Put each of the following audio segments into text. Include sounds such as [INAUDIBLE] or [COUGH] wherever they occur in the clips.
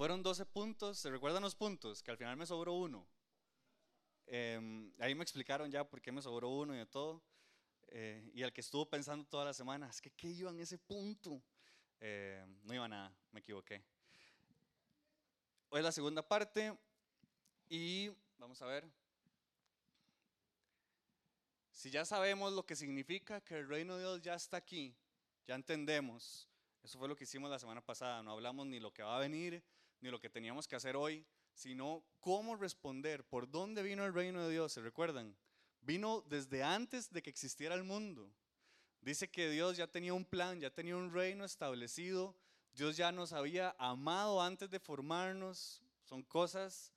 Fueron 12 puntos, ¿se recuerdan los puntos? Que al final me sobró uno. Em, ahí me explicaron ya por qué me sobró uno y de todo. Eh, y el que estuvo pensando toda la semana, es que ¿qué iba en ese punto? Eh, no iba nada, me equivoqué. Hoy es la segunda parte y vamos a ver. Si ya sabemos lo que significa que el reino de Dios ya está aquí, ya entendemos. Eso fue lo que hicimos la semana pasada. No hablamos ni lo que va a venir, ni lo que teníamos que hacer hoy, sino cómo responder, por dónde vino el reino de Dios. ¿Se recuerdan? Vino desde antes de que existiera el mundo. Dice que Dios ya tenía un plan, ya tenía un reino establecido. Dios ya nos había amado antes de formarnos. Son cosas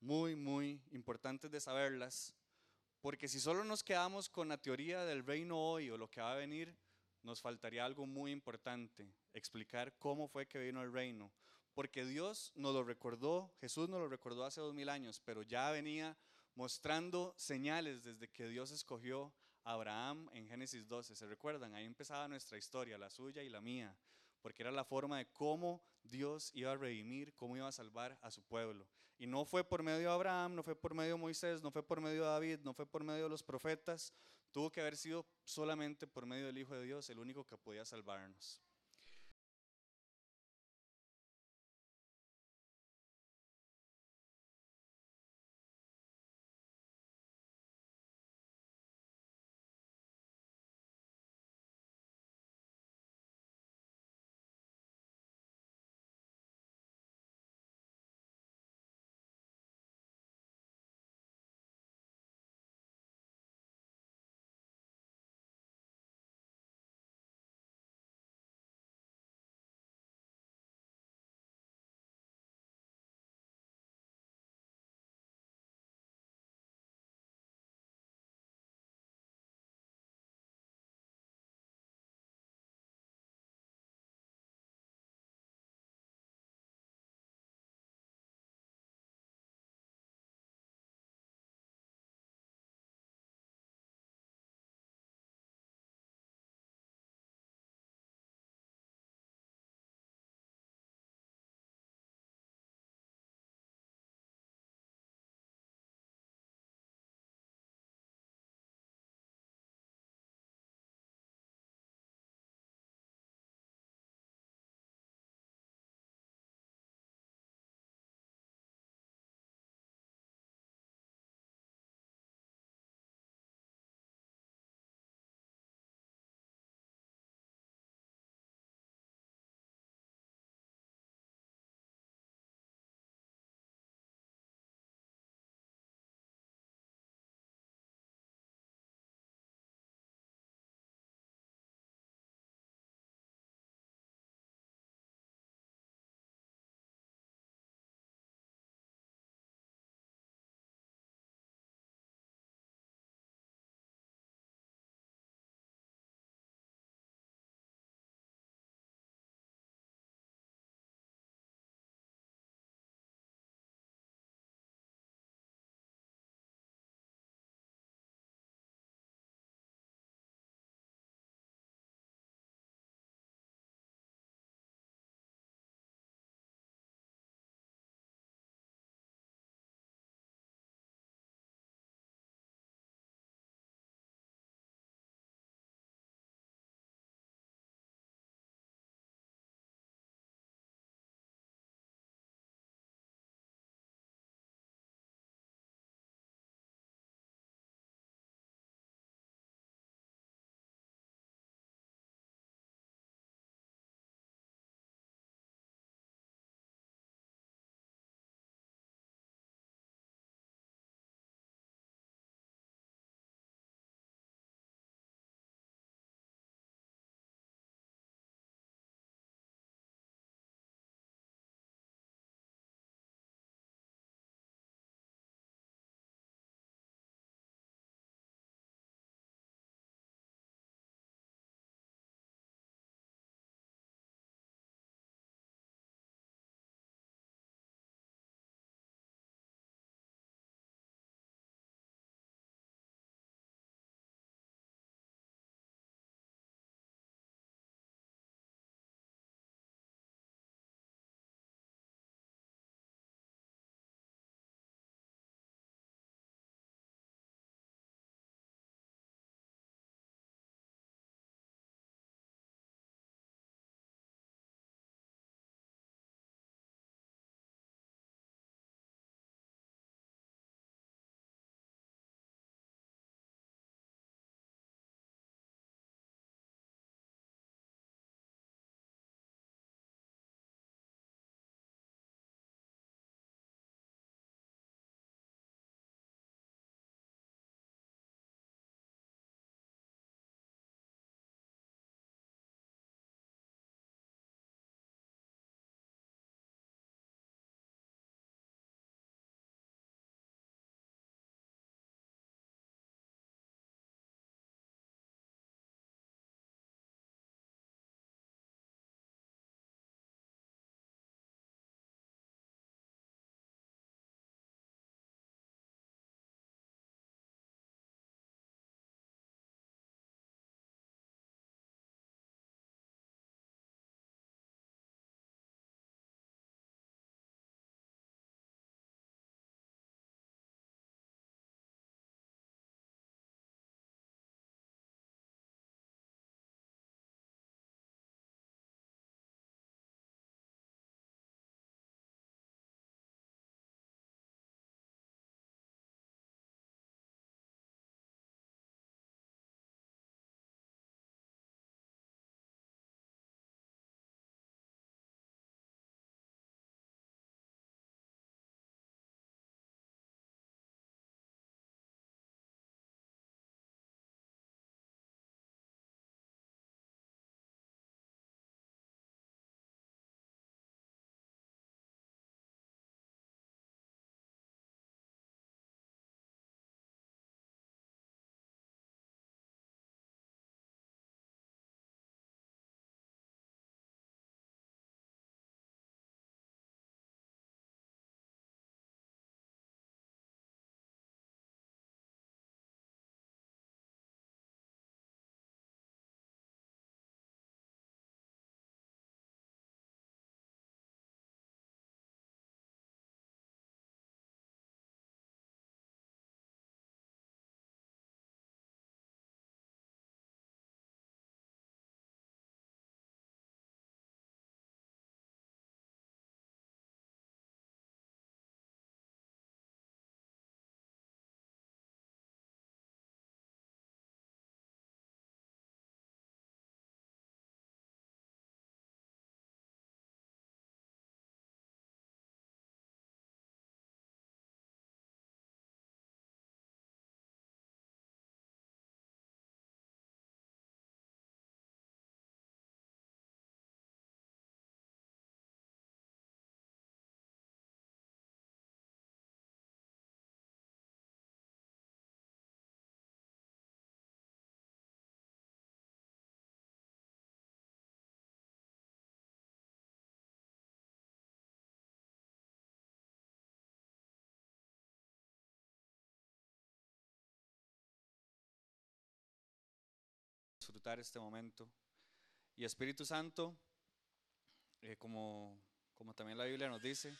muy, muy importantes de saberlas. Porque si solo nos quedamos con la teoría del reino hoy o lo que va a venir, nos faltaría algo muy importante, explicar cómo fue que vino el reino. Porque Dios nos lo recordó, Jesús nos lo recordó hace dos mil años, pero ya venía mostrando señales desde que Dios escogió a Abraham en Génesis 12. ¿Se recuerdan? Ahí empezaba nuestra historia, la suya y la mía, porque era la forma de cómo Dios iba a redimir, cómo iba a salvar a su pueblo. Y no fue por medio de Abraham, no fue por medio de Moisés, no fue por medio de David, no fue por medio de los profetas, tuvo que haber sido solamente por medio del Hijo de Dios, el único que podía salvarnos. Disfrutar este momento. Y Espíritu Santo, eh, como, como también la Biblia nos dice,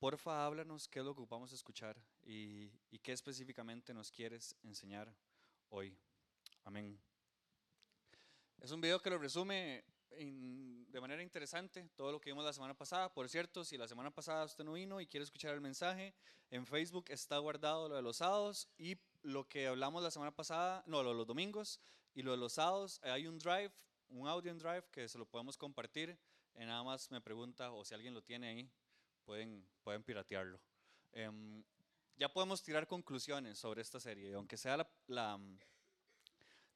porfa háblanos qué es lo que ocupamos escuchar y, y qué específicamente nos quieres enseñar hoy. Amén. Es un video que lo resume de manera interesante todo lo que vimos la semana pasada. Por cierto, si la semana pasada usted no vino y quiere escuchar el mensaje, en Facebook está guardado lo de los sábados y lo que hablamos la semana pasada, no, lo de los domingos y lo de los sábados, hay un drive, un audio en drive que se lo podemos compartir. Y nada más me pregunta, o si alguien lo tiene ahí, pueden, pueden piratearlo. Em, ya podemos tirar conclusiones sobre esta serie, aunque sea la, la,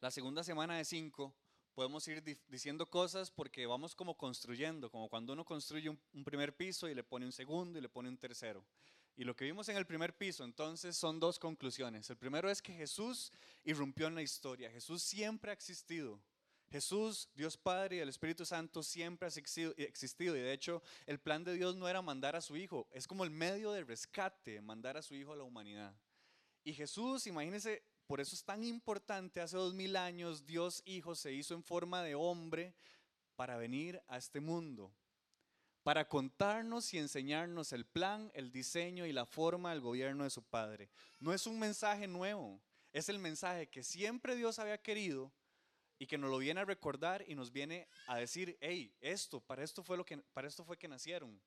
la segunda semana de cinco podemos ir diciendo cosas porque vamos como construyendo, como cuando uno construye un, primer piso y le pone un segundo y le pone un tercero. Y lo que vimos en el primer piso, entonces, son dos conclusiones. El primero es que Jesús irrumpió en la historia. Jesús siempre ha existido. Jesús, Dios Padre y el Espíritu Santo siempre ha existido. Y de hecho, el plan de Dios no era mandar a su Hijo. Es como el medio de rescate, mandar a su Hijo a la humanidad. Y Jesús, imagínense, por eso es tan importante, hace dos mil años Dios Hijo se hizo en forma de hombre para venir a este mundo, para contarnos y enseñarnos el plan, el diseño y la forma del gobierno de su Padre. No es un mensaje nuevo, es el mensaje que siempre Dios había querido y que nos lo viene a recordar y nos viene a decir, hey, esto, para esto fue lo que, para esto fue que nacieron.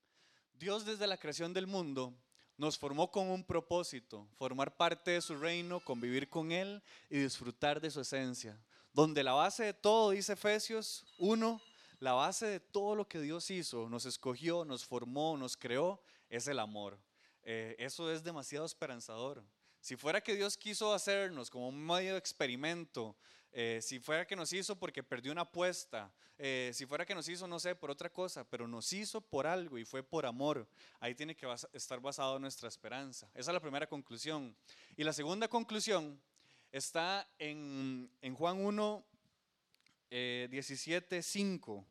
Dios desde la creación del mundo nos formó con un propósito, formar parte de su reino, convivir con Él y disfrutar de su esencia. Donde la base de todo, dice Efesios 1, la base de todo lo que Dios hizo, nos escogió, nos formó, nos creó, es el amor. Eh, eso es demasiado esperanzador. Si fuera que Dios quiso hacernos como un medio de experimento, eh, si fuera que nos hizo porque perdió una apuesta, eh, si fuera que nos hizo, no sé, por otra cosa, pero nos hizo por algo y fue por amor, ahí tiene que estar basado nuestra esperanza. Esa es la primera conclusión. Y la segunda conclusión está en, Juan 1, 17, 5.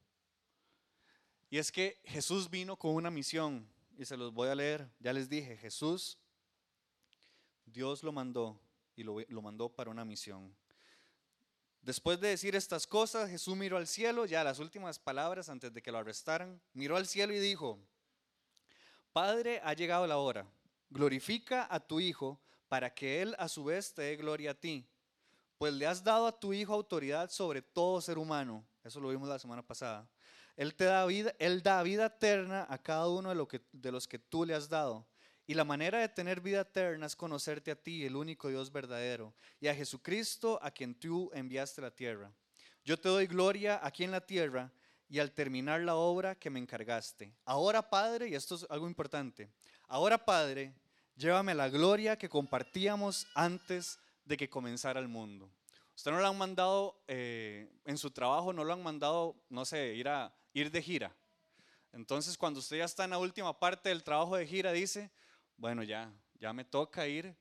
Y es que Jesús vino con una misión, y se los voy a leer, ya les dije, Jesús, Dios lo mandó y lo mandó para una misión. Después de decir estas cosas, Jesús miró al cielo, ya las últimas palabras antes de que lo arrestaran, miró al cielo y dijo, Padre, ha llegado la hora, glorifica a tu Hijo para que Él a su vez te dé gloria a ti, pues le has dado a tu Hijo autoridad sobre todo ser humano, eso lo vimos la semana pasada. Él te da vida, Él da vida eterna a cada uno de, lo que, de los que tú le has dado y la manera de tener vida eterna es conocerte a ti, el único Dios verdadero, y a Jesucristo a quien tú enviaste a la tierra. Yo te doy gloria aquí en la tierra y al terminar la obra que me encargaste. Ahora, Padre, y esto es algo importante, ahora, Padre, llévame la gloria que compartíamos antes de que comenzara el mundo. Usted no lo han mandado eh, en su trabajo, no lo han mandado, no sé, ir, a, ir de gira. Entonces, cuando usted ya está en la última parte del trabajo de gira, dice, bueno, ya, ya me toca ir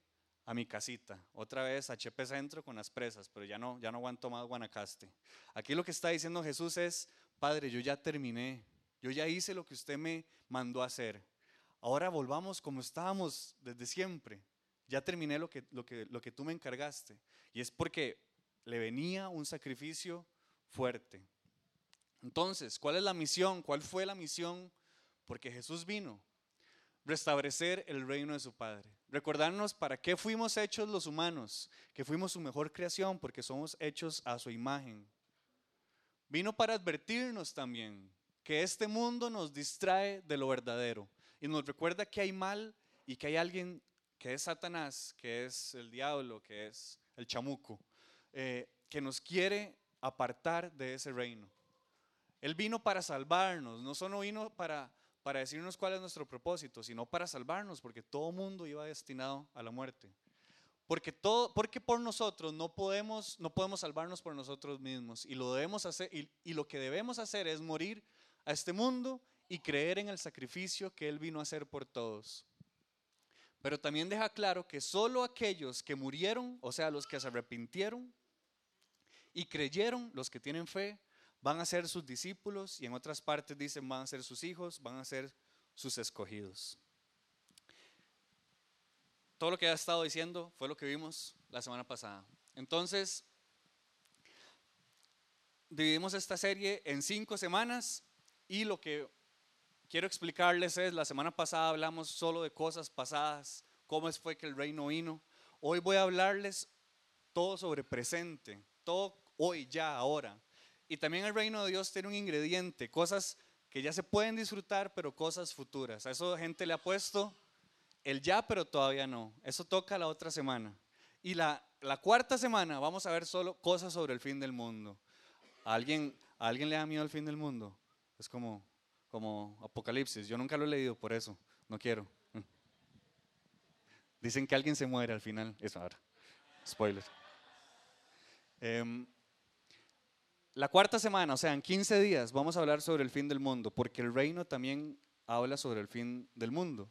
a mi casita, otra vez a Chepe Centro con las presas, pero ya no, ya no aguanto más Guanacaste. Aquí lo que está diciendo Jesús es, Padre, yo ya terminé, yo ya hice lo que usted me mandó hacer. Ahora volvamos como estábamos desde siempre. Ya terminé lo que, lo que, lo que tú me encargaste. Y es porque le venía un sacrificio fuerte. Entonces, ¿cuál es la misión? ¿Cuál fue la misión? Porque Jesús vino restablecer el reino de su Padre. Recordarnos para qué fuimos hechos los humanos, que fuimos su mejor creación porque somos hechos a su imagen. Vino para advertirnos también que este mundo nos distrae de lo verdadero y nos recuerda que hay mal y que hay alguien que es Satanás, que es el diablo, que es el chamuco, eh, que nos quiere apartar de ese reino. Él vino para salvarnos, no solo vino para para decirnos cuál es nuestro propósito, sino para salvarnos, porque todo mundo iba destinado a la muerte. Porque, todo, porque por nosotros no podemos, no podemos salvarnos por nosotros mismos. Y lo, debemos hacer, y, lo que debemos hacer es morir a este mundo y creer en el sacrificio que Él vino a hacer por todos. Pero también deja claro que solo aquellos que murieron, o sea, los que se arrepintieron y creyeron, los que tienen fe, van a ser sus discípulos y en otras partes dicen van a ser sus hijos, van a ser sus escogidos. Todo lo que ha estado diciendo fue lo que vimos la semana pasada. Entonces, dividimos esta serie en cinco semanas y lo que quiero explicarles es, la semana pasada hablamos solo de cosas pasadas, cómo fue que el reino vino. Hoy voy a hablarles todo sobre presente, todo hoy, ya, ahora. Y también el reino de Dios tiene un ingrediente, cosas que ya se pueden disfrutar, pero cosas futuras. A eso gente le ha puesto el ya, pero todavía no. Eso toca la otra semana. Y la, la cuarta semana vamos a ver solo cosas sobre el fin del mundo. ¿A alguien, ¿A alguien le da miedo al fin del mundo? Es como, como Apocalipsis. Yo nunca lo he leído, por eso no quiero. [LAUGHS] Dicen que alguien se muere al final. Eso ahora. Spoiler. Em, la cuarta semana, o sea, en 15 días, vamos a hablar sobre el fin del mundo, porque el reino también habla sobre el fin del mundo.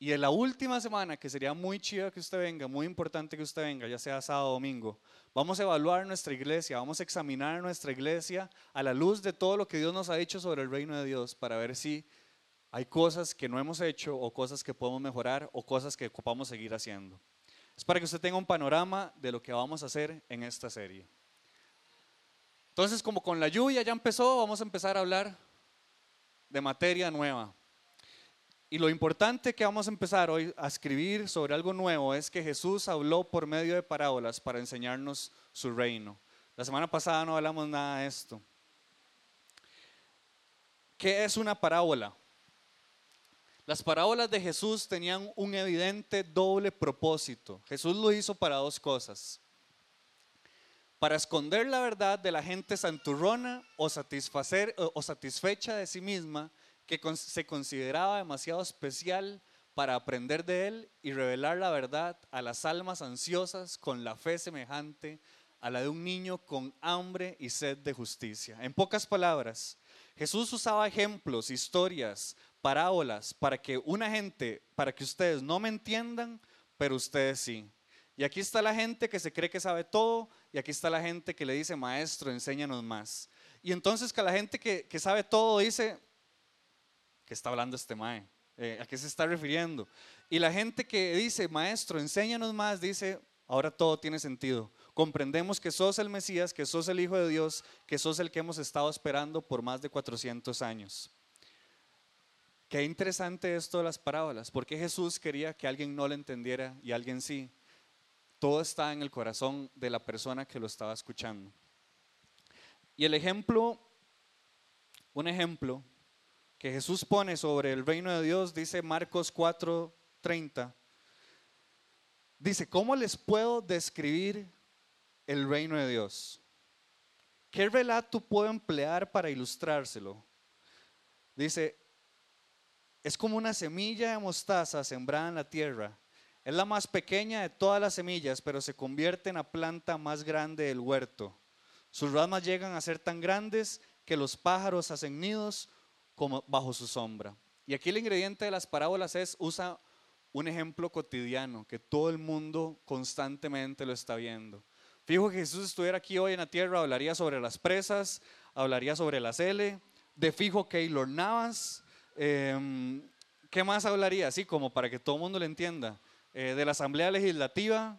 Y en la última semana, que sería muy chida que usted venga, muy importante que usted venga, ya sea sábado o domingo, vamos a evaluar nuestra iglesia, vamos a examinar nuestra iglesia a la luz de todo lo que Dios nos ha dicho sobre el reino de Dios para ver si hay cosas que no hemos hecho o cosas que podemos mejorar o cosas que ocupamos seguir haciendo. Es para que usted tenga un panorama de lo que vamos a hacer en esta serie. Entonces, como con la lluvia ya empezó, vamos a empezar a hablar de materia nueva. Y lo importante que vamos a empezar hoy a escribir sobre algo nuevo es que Jesús habló por medio de parábolas para enseñarnos su reino. La semana pasada no hablamos nada de esto. ¿Qué es una parábola? Las parábolas de Jesús tenían un evidente doble propósito. Jesús lo hizo para dos cosas. Para esconder la verdad de la gente santurrona o satisfacer o satisfecha de sí misma que se consideraba demasiado especial para aprender de él y revelar la verdad a las almas ansiosas con la fe semejante a la de un niño con hambre y sed de justicia. En pocas palabras, Jesús usaba ejemplos, historias, parábolas para que una gente, para que ustedes no me entiendan, pero ustedes sí. Y aquí está la gente que se cree que sabe todo y aquí está la gente que le dice, maestro, enséñanos más. Y entonces que la gente que, que sabe todo dice, que está hablando este mae? Eh, ¿A qué se está refiriendo? Y la gente que dice, maestro, enséñanos más, dice, ahora todo tiene sentido. Comprendemos que sos el Mesías, que sos el Hijo de Dios, que sos el que hemos estado esperando por más de 400 años. Qué interesante esto de las parábolas, porque Jesús quería que alguien no lo entendiera y alguien sí. Todo está en el corazón de la persona que lo estaba escuchando. Y el ejemplo, un ejemplo que Jesús pone sobre el reino de Dios, dice Marcos 4:30. Dice, ¿cómo les puedo describir el reino de Dios? ¿Qué relato puedo emplear para ilustrárselo? Dice, es como una semilla de mostaza sembrada en la tierra. Es la más pequeña de todas las semillas, pero se convierte en la planta más grande del huerto. Sus ramas llegan a ser tan grandes que los pájaros hacen nidos como bajo su sombra. Y aquí el ingrediente de las parábolas es, usa un ejemplo cotidiano que todo el mundo constantemente lo está viendo. Fijo que Jesús estuviera aquí hoy en la tierra, hablaría sobre las presas, hablaría sobre la L, de fijo Keylor Navas, em, ¿qué más hablaría? Así como para que todo el mundo lo entienda. Eh, de la Asamblea Legislativa.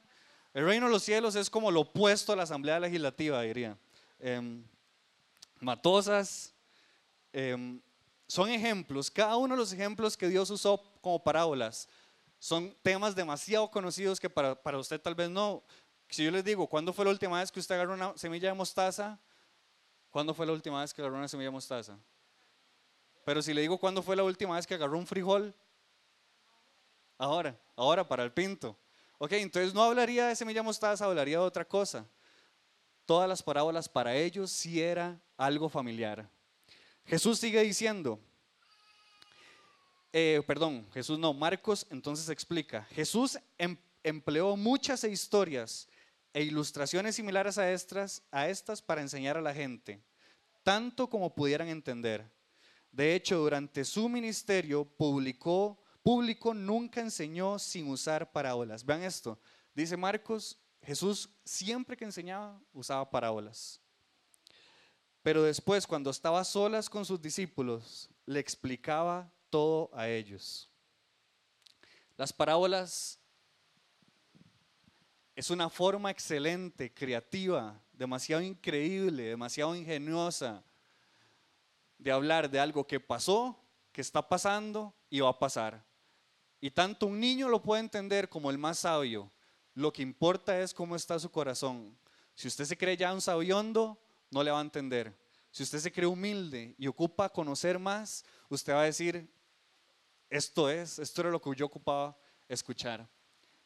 El reino de los cielos es como lo opuesto a la Asamblea Legislativa, diría. Em, matosas, em, son ejemplos, cada uno de los ejemplos que Dios usó como parábolas son temas demasiado conocidos que para, para usted tal vez no. Si yo les digo, ¿cuándo fue la última vez que usted agarró una semilla de mostaza? ¿Cuándo fue la última vez que agarró una semilla de mostaza? Pero si le digo, ¿cuándo fue la última vez que agarró un frijol? Ahora, ahora para el pinto. Ok, entonces no hablaría de semilla mostaza, hablaría de otra cosa. Todas las parábolas para ellos sí era algo familiar. Jesús sigue diciendo, eh, perdón, Jesús no, Marcos entonces explica, Jesús em, empleó muchas historias e ilustraciones similares a estas para enseñar a la gente, tanto como pudieran entender. De hecho, durante su ministerio publicó, público nunca enseñó sin usar parábolas. Vean esto, dice Marcos, Jesús siempre que enseñaba usaba parábolas. Pero después, cuando estaba solas con sus discípulos, le explicaba todo a ellos. Las parábolas es una forma excelente, creativa, demasiado increíble, demasiado ingeniosa de hablar de algo que pasó, que está pasando y va a pasar. Y tanto un niño lo puede entender como el más sabio. Lo que importa es cómo está su corazón. Si usted se cree ya un sabiondo, no le va a entender. Si usted se cree humilde y ocupa conocer más, usted va a decir, esto es, esto era lo que yo ocupaba escuchar.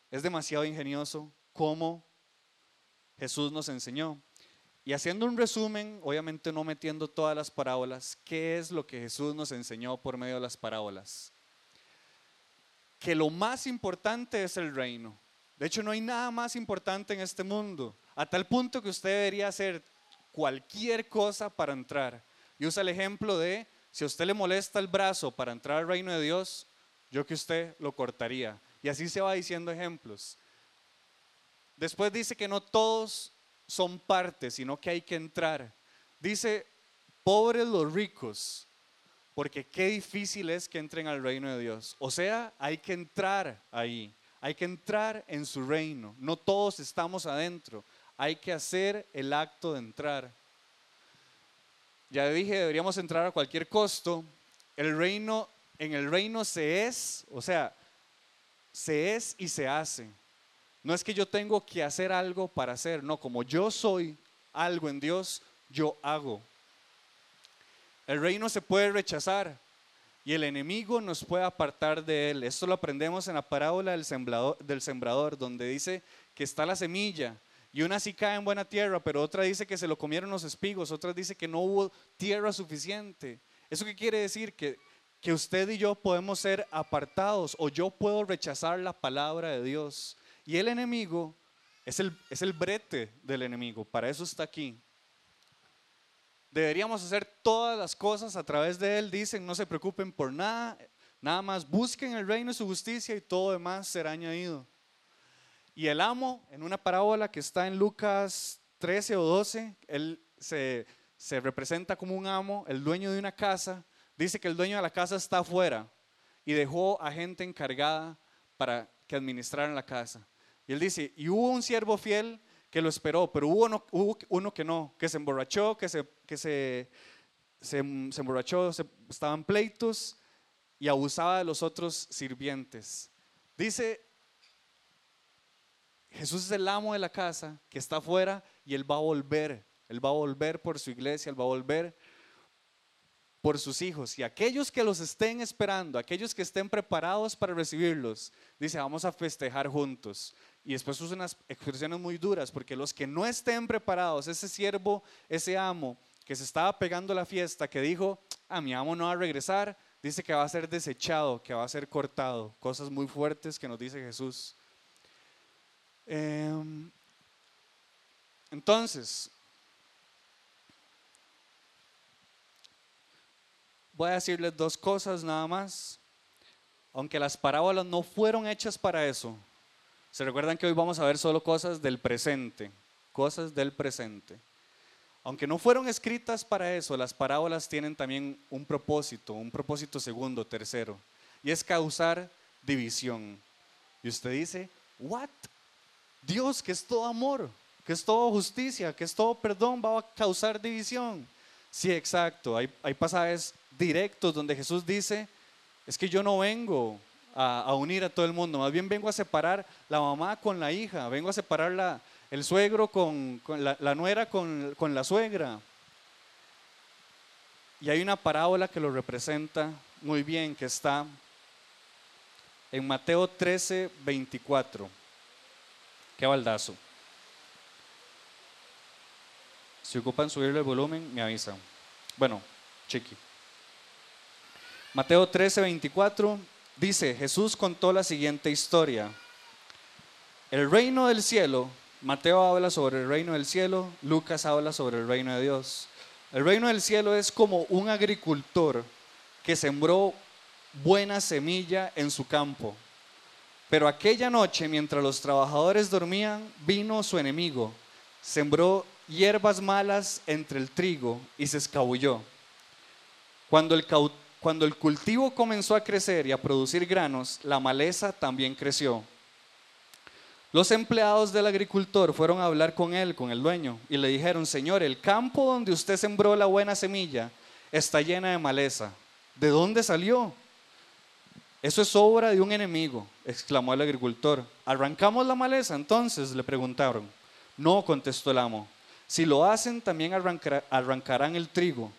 Es demasiado ingenioso cómo Jesús nos enseñó. Y haciendo un resumen, obviamente no metiendo todas las parábolas, ¿qué es lo que Jesús nos enseñó por medio de las parábolas? Que lo más importante es el reino. De hecho, no hay nada más importante en este mundo, a tal punto que usted debería hacer cualquier cosa para entrar. Y usa el ejemplo de, si a usted le molesta el brazo para entrar al reino de Dios, yo que usted lo cortaría. Y así se va diciendo ejemplos. Después dice que no todos son partes, sino que hay que entrar. Dice, pobres los ricos, porque qué difícil es que entren al reino de Dios. O sea, hay que entrar ahí, hay que entrar en su reino. No todos estamos adentro, hay que hacer el acto de entrar. Ya dije, deberíamos entrar a cualquier costo. El reino, en el reino se es, o sea, se es y se hace. No es que yo tengo que hacer algo para hacer, no, como yo soy algo en Dios, yo hago. El reino se puede rechazar y el enemigo nos puede apartar de él. Esto lo aprendemos en la parábola del sembrador, donde dice que está la semilla y una sí cae en buena tierra, pero otra dice que se lo comieron los espigos, otra dice que no hubo tierra suficiente. ¿Eso qué quiere decir? Que, que usted y yo podemos ser apartados o yo puedo rechazar la palabra de Dios. Y el enemigo es el, es el brete del enemigo, para eso está aquí. Deberíamos hacer todas las cosas a través de él, dicen, no se preocupen por nada, nada más busquen el reino y su justicia y todo demás será añadido. Y el amo, en una parábola que está en Lucas 13 o 12, él se, se representa como un amo, el dueño de una casa, dice que el dueño de la casa está afuera y dejó a gente encargada para que administraran la casa. Y él dice, y hubo un siervo fiel que lo esperó, pero hubo uno, que no, que se emborrachó, que se, que se, se, emborrachó, estaban pleitos y abusaba de los otros sirvientes. Dice, Jesús es el amo de la casa que está afuera y él va a volver, él va a volver por su iglesia, él va a volver por sus hijos. Y aquellos que los estén esperando, aquellos que estén preparados para recibirlos, dice, vamos a festejar juntos. Y después usa unas expresiones muy duras, porque los que no estén preparados, ese siervo, ese amo que se estaba pegando la fiesta, que dijo, a mi amo no va a regresar, dice que va a ser desechado, que va a ser cortado. Cosas muy fuertes que nos dice Jesús. Em, entonces, voy a decirles dos cosas nada más. Aunque las parábolas no fueron hechas para eso, se recuerdan que hoy vamos a ver solo cosas del presente, cosas del presente. Aunque no fueron escritas para eso, las parábolas tienen también un propósito, un propósito segundo, tercero, y es causar división. Y usted dice, ¿what? Dios que es todo amor, que es todo justicia, que es todo perdón, va a causar división. Sí, exacto. Hay, hay pasajes directos donde Jesús dice, es que yo no vengo a, unir a todo el mundo, más bien vengo a separar la mamá con la hija, vengo a separar la, el suegro con, la, nuera con, con la suegra. Y hay una parábola que lo representa muy bien, que está en Mateo 13, 24. Qué baldazo. Si ocupan subirle el volumen, me avisan. Bueno, chiqui. Mateo 13, 24 dice, Jesús contó la siguiente historia. El reino del cielo, Mateo habla sobre el reino del cielo, Lucas habla sobre el reino de Dios. El reino del cielo es como un agricultor que sembró buena semilla en su campo. Pero aquella noche, mientras los trabajadores dormían, vino su enemigo, sembró hierbas malas entre el trigo y se escabulló. Cuando el, cuando el cultivo comenzó a crecer y a producir granos, la maleza también creció. Los empleados del agricultor fueron a hablar con él, con el dueño, y le dijeron, Señor, el campo donde usted sembró la buena semilla está llena de maleza. ¿De dónde salió? Eso es obra de un enemigo, exclamó el agricultor. ¿Arrancamos la maleza entonces? le preguntaron. No, contestó el amo. Si lo hacen, también arrancarán el trigo.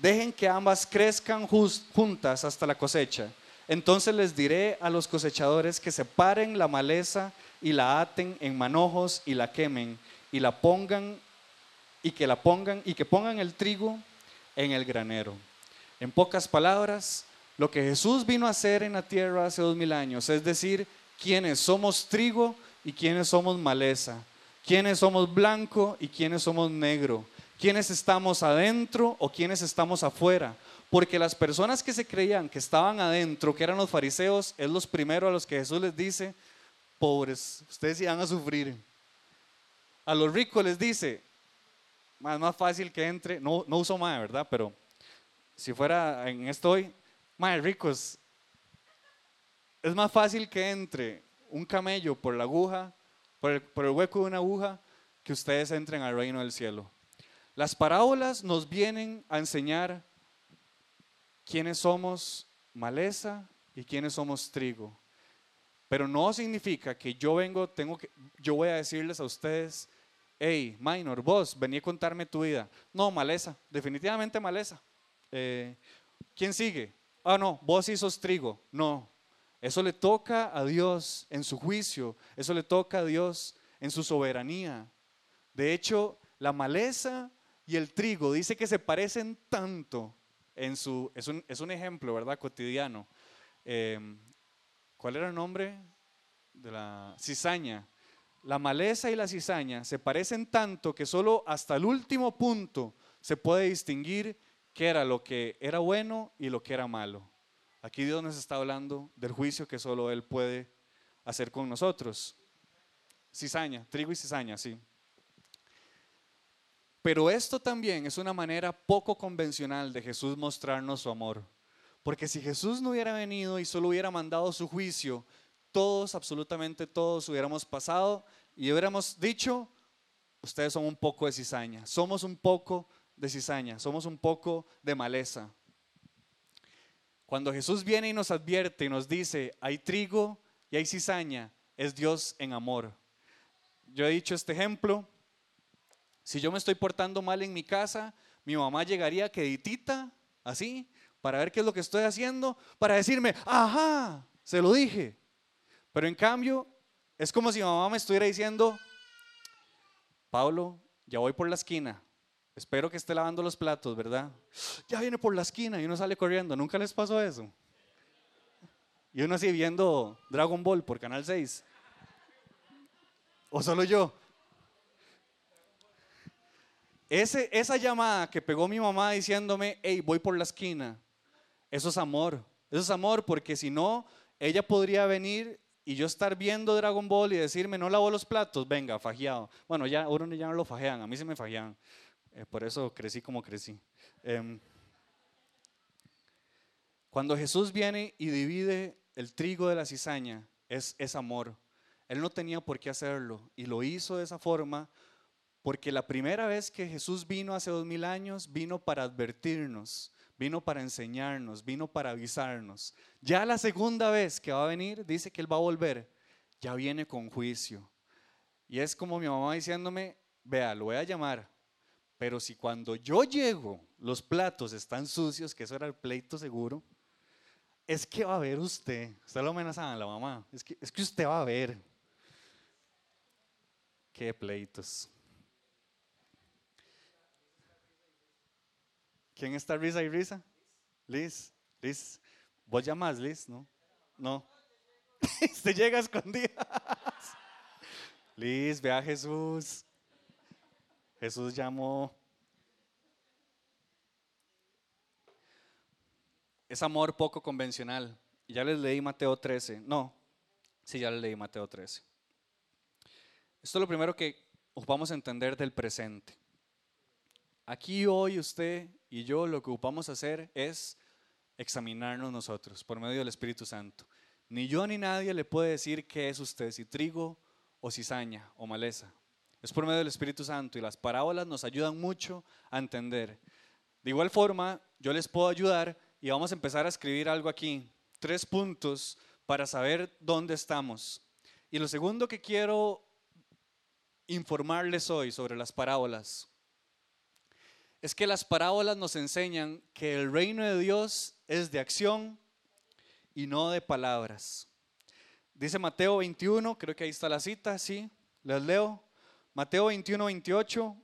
Dejen que ambas crezcan juntas hasta la cosecha. Entonces les diré a los cosechadores que separen la maleza y la aten en manojos y la quemen y la pongan y que la pongan y que pongan el trigo en el granero. En pocas palabras, lo que Jesús vino a hacer en la tierra hace dos mil años, es decir, quiénes somos trigo y quiénes somos maleza, quiénes somos blanco y quiénes somos negro, quiénes estamos adentro o quiénes estamos afuera. Porque las personas que se creían que estaban adentro, que eran los fariseos, es los primeros a los que Jesús les dice, pobres, ustedes iban a sufrir. A los ricos les dice, más, más fácil que entre, no, no uso más, ¿verdad? Pero si fuera en esto hoy, más ricos, es más fácil que entre un camello por la aguja, por el, por el hueco de una aguja, que ustedes entren al reino del cielo. Las parábolas nos vienen a enseñar quiénes somos maleza y quiénes somos trigo. Pero no significa que yo vengo, tengo que, yo voy a decirles a ustedes, hey, minor, vos, vení a contarme tu vida. No, maleza, definitivamente maleza. Eh, ¿Quién sigue? Ah, no, vos sí sos trigo. No, eso le toca a Dios en su juicio, eso le toca a Dios en su soberanía. De hecho, la maleza y el trigo dice que se parecen tanto en su, es un, es un ejemplo, ¿verdad? Cotidiano. Eh, ¿Cuál era el nombre? De la cizaña. La maleza y la cizaña se parecen tanto que solo hasta el último punto se puede distinguir qué era lo que era bueno y lo que era malo. Aquí Dios nos está hablando del juicio que solo Él puede hacer con nosotros. Cizaña, trigo y cizaña, sí. Pero esto también es una manera poco convencional de Jesús mostrarnos su amor. Porque si Jesús no hubiera venido y solo hubiera mandado su juicio, todos, absolutamente todos, hubiéramos pasado y hubiéramos dicho, ustedes son un poco de cizaña, somos un poco de cizaña, somos un poco de maleza. Cuando Jesús viene y nos advierte y nos dice, hay trigo y hay cizaña, es Dios en amor. Yo he dicho este ejemplo, si yo me estoy portando mal en mi casa, mi mamá llegaría queditita, así, para ver qué es lo que estoy haciendo, para decirme, ajá, se lo dije. Pero en cambio, es como si mi mamá me estuviera diciendo, Pablo, ya voy por la esquina, espero que esté lavando los platos, ¿verdad? Ya viene por la esquina y uno sale corriendo, ¿nunca les pasó eso? Y uno así viendo Dragon Ball por Canal 6. ¿O solo yo? Esa llamada que pegó mi mamá diciéndome, hey, voy por la esquina, eso es amor. Eso es amor porque si no, ella podría venir y yo estar viendo Dragon Ball y decirme, no lavo los platos, venga, fajeado. Bueno, ya uno ya no lo fajean, a mí se me fajean. Eh, por eso crecí como crecí. Em, cuando Jesús viene y divide el trigo de la cizaña, es, es amor. Él no tenía por qué hacerlo y lo hizo de esa forma porque la primera vez que Jesús vino hace dos mil años, vino para advertirnos, vino para enseñarnos, vino para avisarnos. Ya la segunda vez que va a venir, dice que Él va a volver, ya viene con juicio. Y es como mi mamá diciéndome, vea, lo voy a llamar, pero si cuando yo llego los platos están sucios, que eso era el pleito seguro, es que va a ver usted, usted lo amenazaba la mamá, es es que usted va a ver. Qué pleitos. ¿Quién está risa y risa? Liz, Liz. ¿Vos llamás, Liz? No. No. [LAUGHS] Usted llega a escondidas. [LAUGHS] Liz, ve a Jesús. Jesús llamó. Es amor poco convencional. Ya les leí Mateo 13. No, sí, ya les leí Mateo 13. Esto es lo primero que vamos a entender del presente. Aquí hoy usted y yo lo que ocupamos hacer es examinarnos nosotros por medio del Espíritu Santo. Ni yo ni nadie le puede decir qué es usted, si trigo o cizaña o maleza. Es por medio del Espíritu Santo y las parábolas nos ayudan mucho a entender. De igual forma, yo les puedo ayudar y vamos a empezar a escribir algo aquí. Tres puntos para saber dónde estamos. Y lo segundo que quiero informarles hoy sobre las parábolas es que las parábolas nos enseñan que el reino de Dios es de acción y no de palabras. Dice Mateo 21, creo que ahí está la cita, sí, les leo. Mateo 21, 28.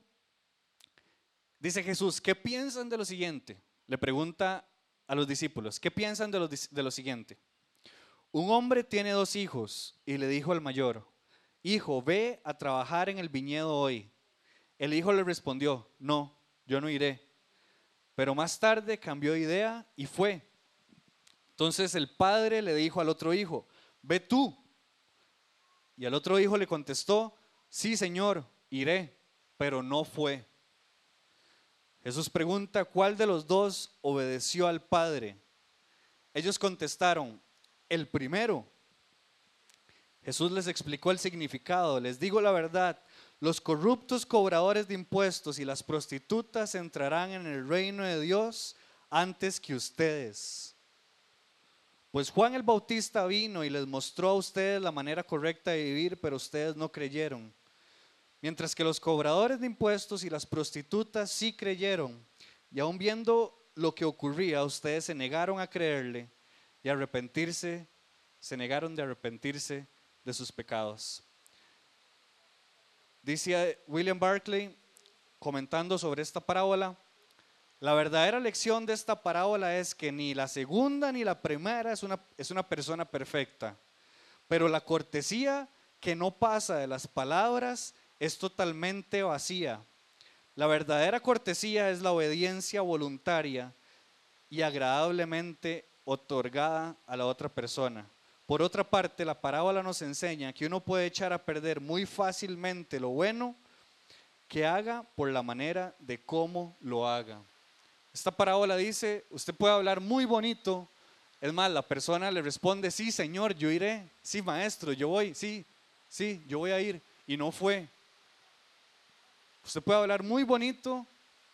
Dice Jesús, ¿qué piensan de lo siguiente? Le pregunta a los discípulos, ¿qué piensan de lo, de lo siguiente? Un hombre tiene dos hijos y le dijo al mayor, Hijo, ve a trabajar en el viñedo hoy. El hijo le respondió, no, yo no iré. Pero más tarde cambió de idea y fue. Entonces el padre le dijo al otro hijo, ve tú. Y al otro hijo le contestó, sí señor, iré, pero no fue. Jesús pregunta, ¿cuál de los dos obedeció al padre? Ellos contestaron, el primero. Jesús les explicó el significado, les digo la verdad, los corruptos cobradores de impuestos y las prostitutas entrarán en el reino de Dios antes que ustedes. Pues Juan el Bautista vino y les mostró a ustedes la manera correcta de vivir, pero ustedes no creyeron. Mientras que los cobradores de impuestos y las prostitutas sí creyeron. Y aun viendo lo que ocurría, ustedes se negaron a creerle y arrepentirse, se negaron de arrepentirse de sus pecados. Dice William Barclay, comentando sobre esta parábola, la verdadera lección de esta parábola es que ni la segunda ni la primera es una, es una persona perfecta, pero la cortesía que no pasa de las palabras es totalmente vacía. La verdadera cortesía es la obediencia voluntaria y agradablemente otorgada a la otra persona. Por otra parte, la parábola nos enseña que uno puede echar a perder muy fácilmente lo bueno que haga por la manera de cómo lo haga. Esta parábola dice, usted puede hablar muy bonito, es más, la persona le responde, sí, señor, yo iré, sí, maestro, yo voy, sí, sí, yo voy a ir, y no fue. Usted puede hablar muy bonito,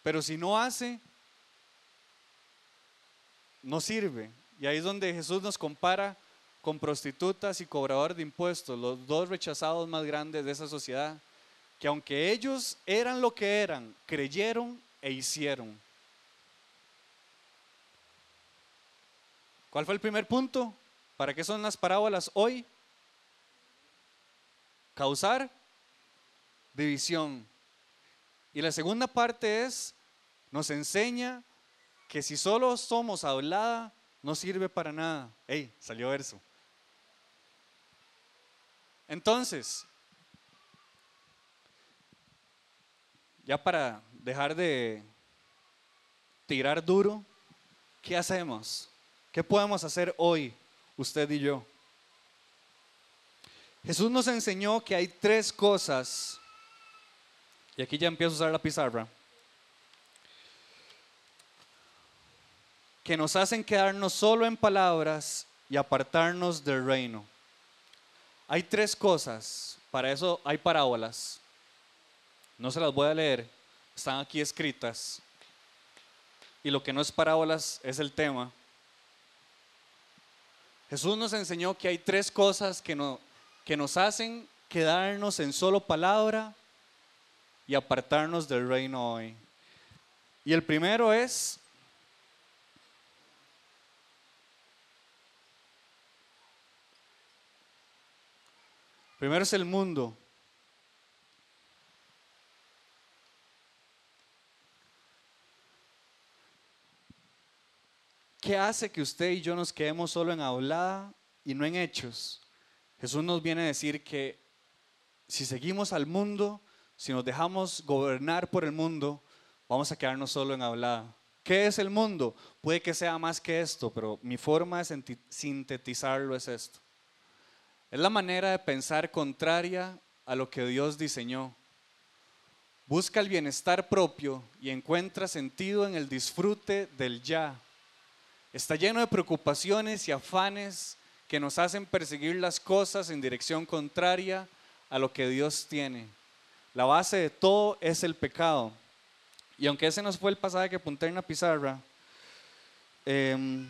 pero si no hace, no sirve. Y ahí es donde Jesús nos compara con prostitutas y cobradores de impuestos, los dos rechazados más grandes de esa sociedad, que aunque ellos eran lo que eran, creyeron e hicieron. ¿Cuál fue el primer punto? ¿Para qué son las parábolas hoy? Causar división. Y la segunda parte es, nos enseña que si solo somos hablada, no sirve para nada. ¡Ey! Salió verso. Entonces, ya para dejar de tirar duro, ¿qué hacemos? ¿Qué podemos hacer hoy, usted y yo? Jesús nos enseñó que hay tres cosas, y aquí ya empiezo a usar la pizarra, que nos hacen quedarnos solo en palabras y apartarnos del reino. Hay tres cosas, para eso hay parábolas. No se las voy a leer, están aquí escritas. Y lo que no es parábolas es el tema. Jesús nos enseñó que hay tres cosas que, no, que nos hacen quedarnos en solo palabra y apartarnos del reino hoy. Y el primero es Primero es el mundo. ¿Qué hace que usted y yo nos quedemos solo en hablada y no en hechos? Jesús nos viene a decir que si seguimos al mundo, si nos dejamos gobernar por el mundo, vamos a quedarnos solo en hablada. ¿Qué es el mundo? Puede que sea más que esto, pero mi forma de sintetizarlo es esto. Es la manera de pensar contraria a lo que Dios diseñó. Busca el bienestar propio y encuentra sentido en el disfrute del ya. Está lleno de preocupaciones y afanes que nos hacen perseguir las cosas en dirección contraria a lo que Dios tiene. La base de todo es el pecado. Y aunque ese nos fue el pasaje que apunté en la pizarra, em,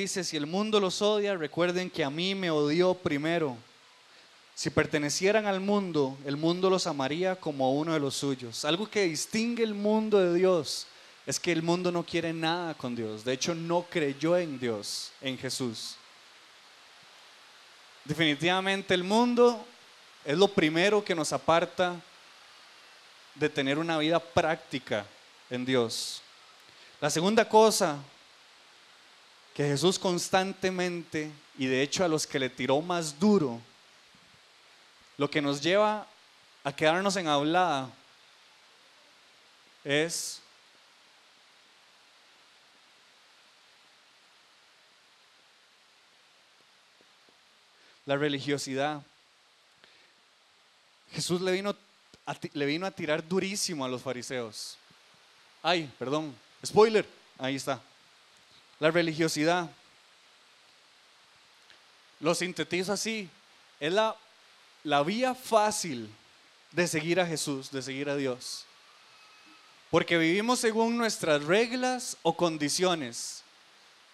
dice, si el mundo los odia, recuerden que a mí me odió primero. Si pertenecieran al mundo, el mundo los amaría como a uno de los suyos. Algo que distingue el mundo de Dios es que el mundo no quiere nada con Dios. De hecho, no creyó en Dios, en Jesús. Definitivamente el mundo es lo primero que nos aparta de tener una vida práctica en Dios. La segunda cosa que Jesús constantemente, y de hecho a los que le tiró más duro, lo que nos lleva a quedarnos en hablada es la religiosidad. Jesús le vino, a, le vino a tirar durísimo a los fariseos. Ay, perdón, spoiler, ahí está. La religiosidad. Lo sintetizo así. Es la, la vía fácil de seguir a Jesús, de seguir a Dios. Porque vivimos según nuestras reglas o condiciones,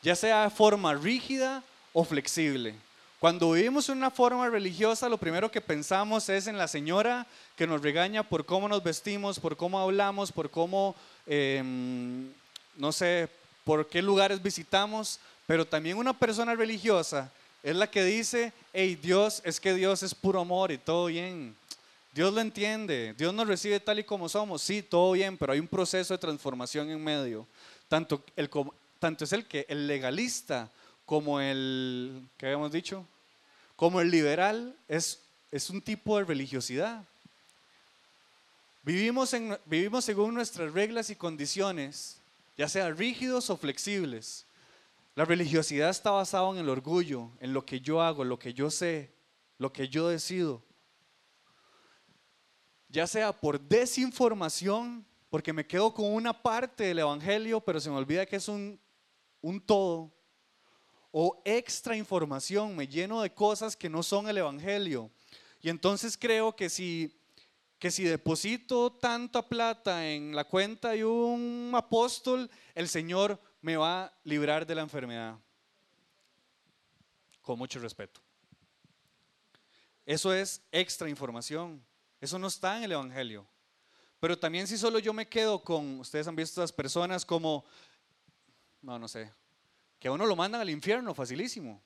ya sea de forma rígida o flexible. Cuando vivimos una forma religiosa, lo primero que pensamos es en la señora que nos regaña por cómo nos vestimos, por cómo hablamos, por cómo, em, no sé, por qué lugares visitamos, pero también una persona religiosa es la que dice, hey, Dios, es que Dios es puro amor y todo bien. Dios lo entiende, Dios nos recibe tal y como somos, sí, todo bien, pero hay un proceso de transformación en medio. Tanto, el, tanto es el que el legalista como el, ¿qué habíamos dicho? Como el liberal es, es un tipo de religiosidad. Vivimos, en, vivimos según nuestras reglas y condiciones, ya sean rígidos o flexibles. La religiosidad está basada en el orgullo, en lo que yo hago, lo que yo sé, lo que yo decido. Ya sea por desinformación, porque me quedo con una parte del Evangelio, pero se me olvida que es un, un todo o extra información, me lleno de cosas que no son el Evangelio. Y entonces creo que si, que si deposito tanta plata en la cuenta de un apóstol, el Señor me va a librar de la enfermedad. Con mucho respeto. Eso es extra información. Eso no está en el Evangelio. Pero también si solo yo me quedo con, ustedes han visto a las personas como, no, no sé, que a uno lo mandan al infierno facilísimo.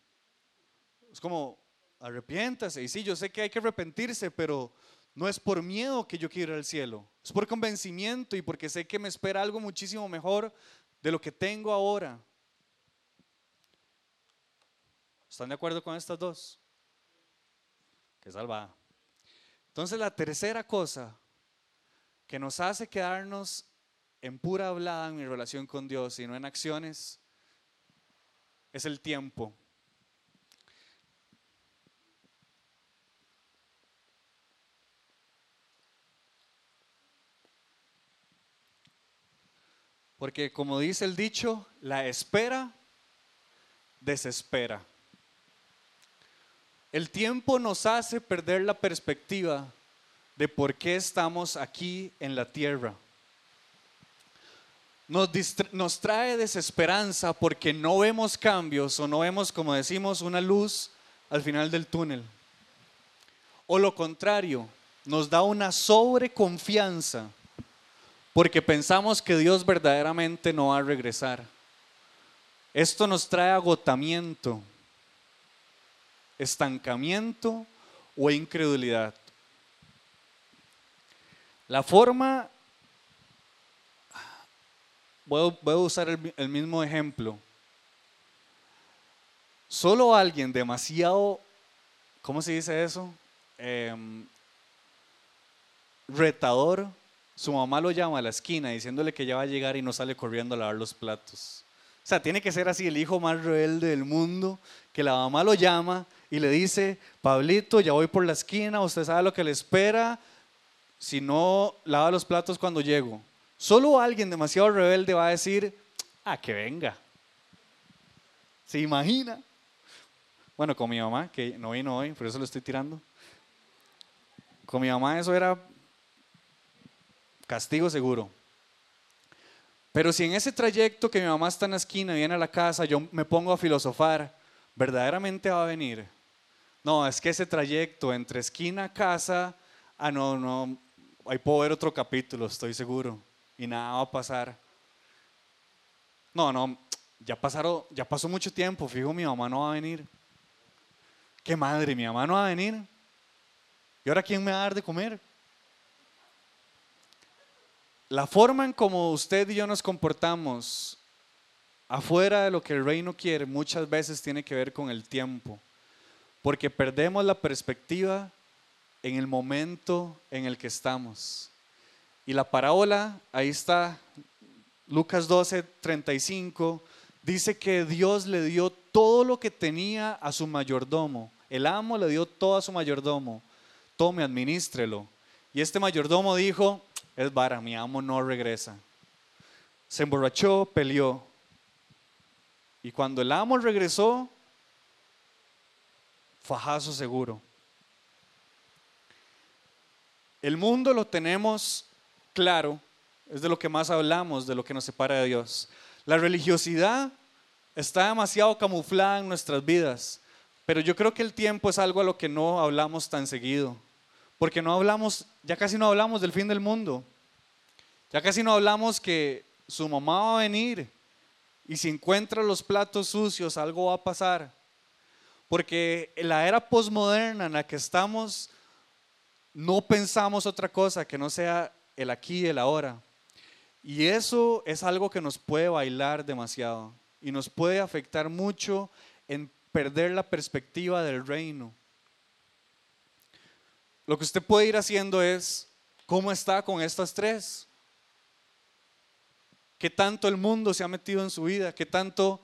Es como, arrepiéntase. Y sí, yo sé que hay que arrepentirse, pero no es por miedo que yo quiero ir al cielo. Es por convencimiento y porque sé que me espera algo muchísimo mejor de lo que tengo ahora. ¿Están de acuerdo con estas dos? Que salva. Entonces la tercera cosa que nos hace quedarnos en pura hablada en mi relación con Dios y no en acciones es el tiempo. Porque como dice el dicho, la espera desespera. El tiempo nos hace perder la perspectiva de por qué estamos aquí en la tierra nos, trae desesperanza porque no vemos cambios o no vemos, como decimos, una luz al final del túnel. O lo contrario, nos da una sobreconfianza porque pensamos que Dios verdaderamente no va a regresar. Esto nos trae agotamiento, estancamiento o incredulidad. La forma voy, a usar el, mismo ejemplo. Solo alguien demasiado, ¿cómo se dice eso? Em, retador, su mamá lo llama a la esquina diciéndole que ya va a llegar y no sale corriendo a lavar los platos. O sea, tiene que ser así el hijo más rebelde del mundo, que la mamá lo llama y le dice, Pablito, ya voy por la esquina, usted sabe lo que le espera, si no lava los platos cuando llego. Solo alguien demasiado rebelde va a decir, ah, que venga. ¿Se imagina? Bueno, con mi mamá, que no vino hoy, por eso lo estoy tirando. Con mi mamá eso era castigo seguro. Pero si en ese trayecto que mi mamá está en la esquina viene a la casa, yo me pongo a filosofar, ¿verdaderamente va a venir? No, es que ese trayecto entre esquina a casa, ah, no, no, ahí puedo ver otro capítulo, estoy seguro, y nada va a pasar. No, no, ya, pasaron, ya pasó mucho tiempo, fijo, mi mamá no va a venir. ¿Qué madre? ¿Mi mamá no va a venir? ¿Y ahora quién me va a dar de comer? La forma en como usted y yo nos comportamos afuera de lo que el reino quiere muchas veces tiene que ver con el tiempo, porque perdemos la perspectiva en el momento en el que estamos. Y la parábola, ahí está, Lucas 12, 35, dice que Dios le dio todo lo que tenía a su mayordomo. El amo le dio todo a su mayordomo. Tome, administrelo. Y este mayordomo dijo, es vara, mi amo no regresa. Se emborrachó, peleó. Y cuando el amo regresó, fajazo seguro. El mundo lo tenemos claro, es de lo que más hablamos, de lo que nos separa de Dios. La religiosidad está demasiado camuflada en nuestras vidas, pero yo creo que el tiempo es algo a lo que no hablamos tan seguido, porque no hablamos, ya casi no hablamos del fin del mundo, ya casi no hablamos que su mamá va a venir y si encuentra los platos sucios algo va a pasar, porque en la era posmoderna en la que estamos no pensamos otra cosa que no sea el aquí y el ahora. Y eso es algo que nos puede bailar demasiado y nos puede afectar mucho en perder la perspectiva del reino. Lo que usted puede ir haciendo es, ¿cómo está con estas tres? ¿Qué tanto el mundo se ha metido en su vida? ¿Qué tanto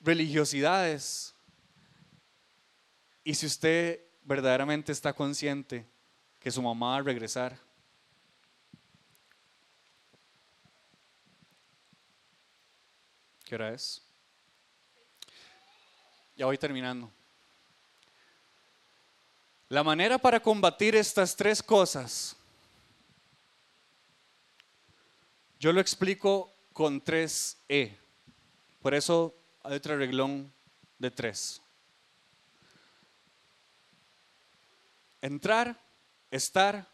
religiosidades? Y si usted verdaderamente está consciente que su mamá va a regresar. ¿Qué hora es? Ya voy terminando. La manera para combatir estas tres cosas, yo lo explico con tres E. Por eso hay otro reglón de tres. Entrar, estar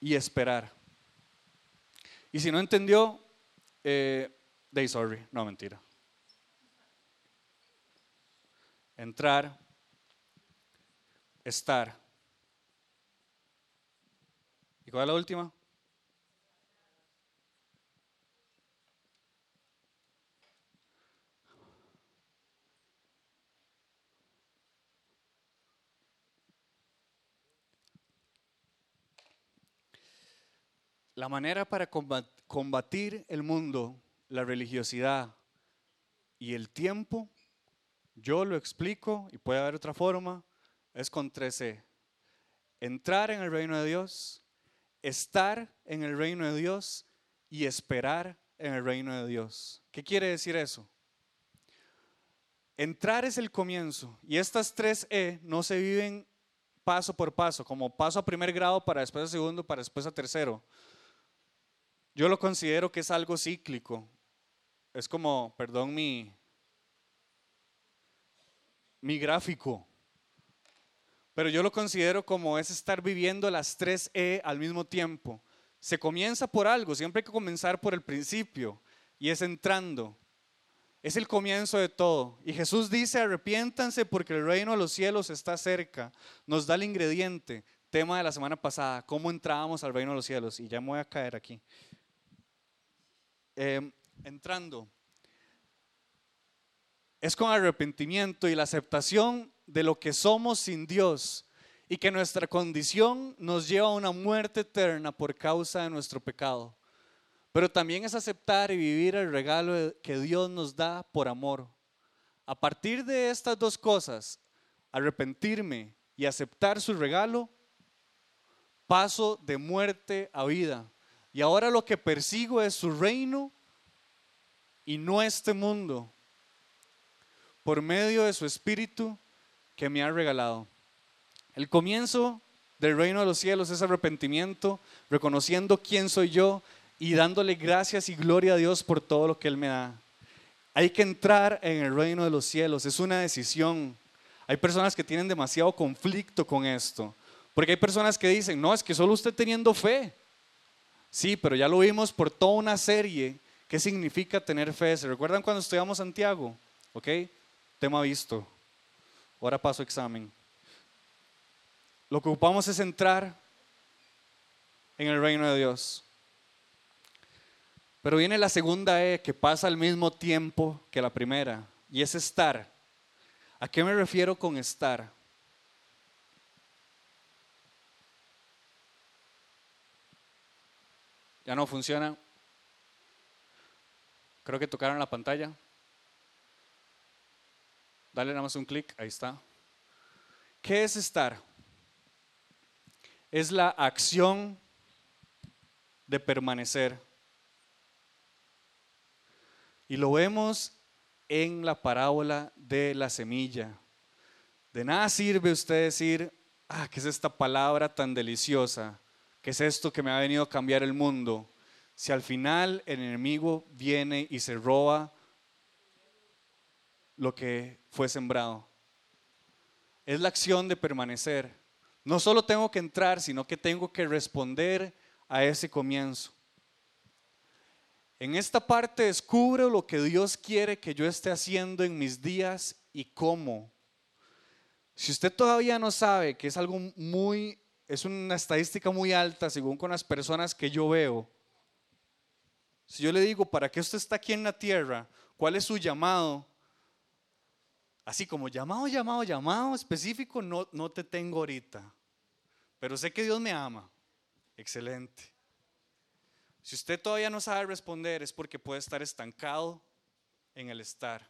y esperar. Y si no entendió, eh, Day sorry, no mentira. Entrar, estar. ¿Y cuál es la última? La manera para combatir el mundo la religiosidad y el tiempo, yo lo explico y puede haber otra forma, es con 13. Entrar en el reino de Dios, estar en el reino de Dios y esperar en el reino de Dios. ¿Qué quiere decir eso? Entrar es el comienzo y estas tres E no se viven paso por paso, como paso a primer grado para después a segundo, para después a tercero. Yo lo considero que es algo cíclico es como, perdón mi, mi gráfico, pero yo lo considero como es estar viviendo las tres E al mismo tiempo. Se comienza por algo, siempre hay que comenzar por el principio y es entrando. Es el comienzo de todo. Y Jesús dice, arrepiéntanse porque el reino de los cielos está cerca. Nos da el ingrediente, tema de la semana pasada, cómo entrábamos al reino de los cielos. Y ya me voy a caer aquí. Eh, entrando. Es con arrepentimiento y la aceptación de lo que somos sin Dios y que nuestra condición nos lleva a una muerte eterna por causa de nuestro pecado. Pero también es aceptar y vivir el regalo que Dios nos da por amor. A partir de estas dos cosas, arrepentirme y aceptar su regalo, paso de muerte a vida. Y ahora lo que persigo es su reino y no este mundo. Por medio de su espíritu, que me ha regalado. El comienzo del reino de los cielos es arrepentimiento, reconociendo quién soy yo y dándole gracias y gloria a Dios por todo lo que Él me da. Hay que entrar en el reino de los cielos, es una decisión. Hay personas que tienen demasiado conflicto con esto, porque hay personas que dicen, no, es que solo usted teniendo fe. Sí, pero ya lo vimos por toda una serie. ¿Qué significa tener fe? ¿Se recuerdan cuando estudiamos Santiago? ¿Ok? Tema visto. Ahora paso examen. Lo que ocupamos es entrar en el reino de Dios. Pero viene la segunda E que pasa al mismo tiempo que la primera, y es estar. ¿A qué me refiero con estar? ¿Ya no funciona? Creo que tocaron la pantalla. Dale nada más un clic, ahí está. ¿Qué es estar? Es la acción de permanecer. Y lo vemos en la parábola de la semilla. De nada sirve usted decir, ah, ¿qué es esta palabra tan deliciosa? ¿Qué es esto que me ha venido a cambiar el mundo? Si al final el enemigo viene y se roba lo que fue sembrado. Es la acción de permanecer. No solo tengo que entrar, sino que tengo que responder a ese comienzo. En esta parte descubro lo que Dios quiere que yo esté haciendo en mis días y cómo. Si usted todavía no sabe que es algo muy, es una estadística muy alta según con las personas que yo veo. Si yo le digo, ¿para qué usted está aquí en la tierra? ¿Cuál es su llamado? Así como llamado, llamado, llamado específico, no, no te tengo ahorita. Pero sé que Dios me ama. Excelente. Si usted todavía no sabe responder es porque puede estar estancado en el estar.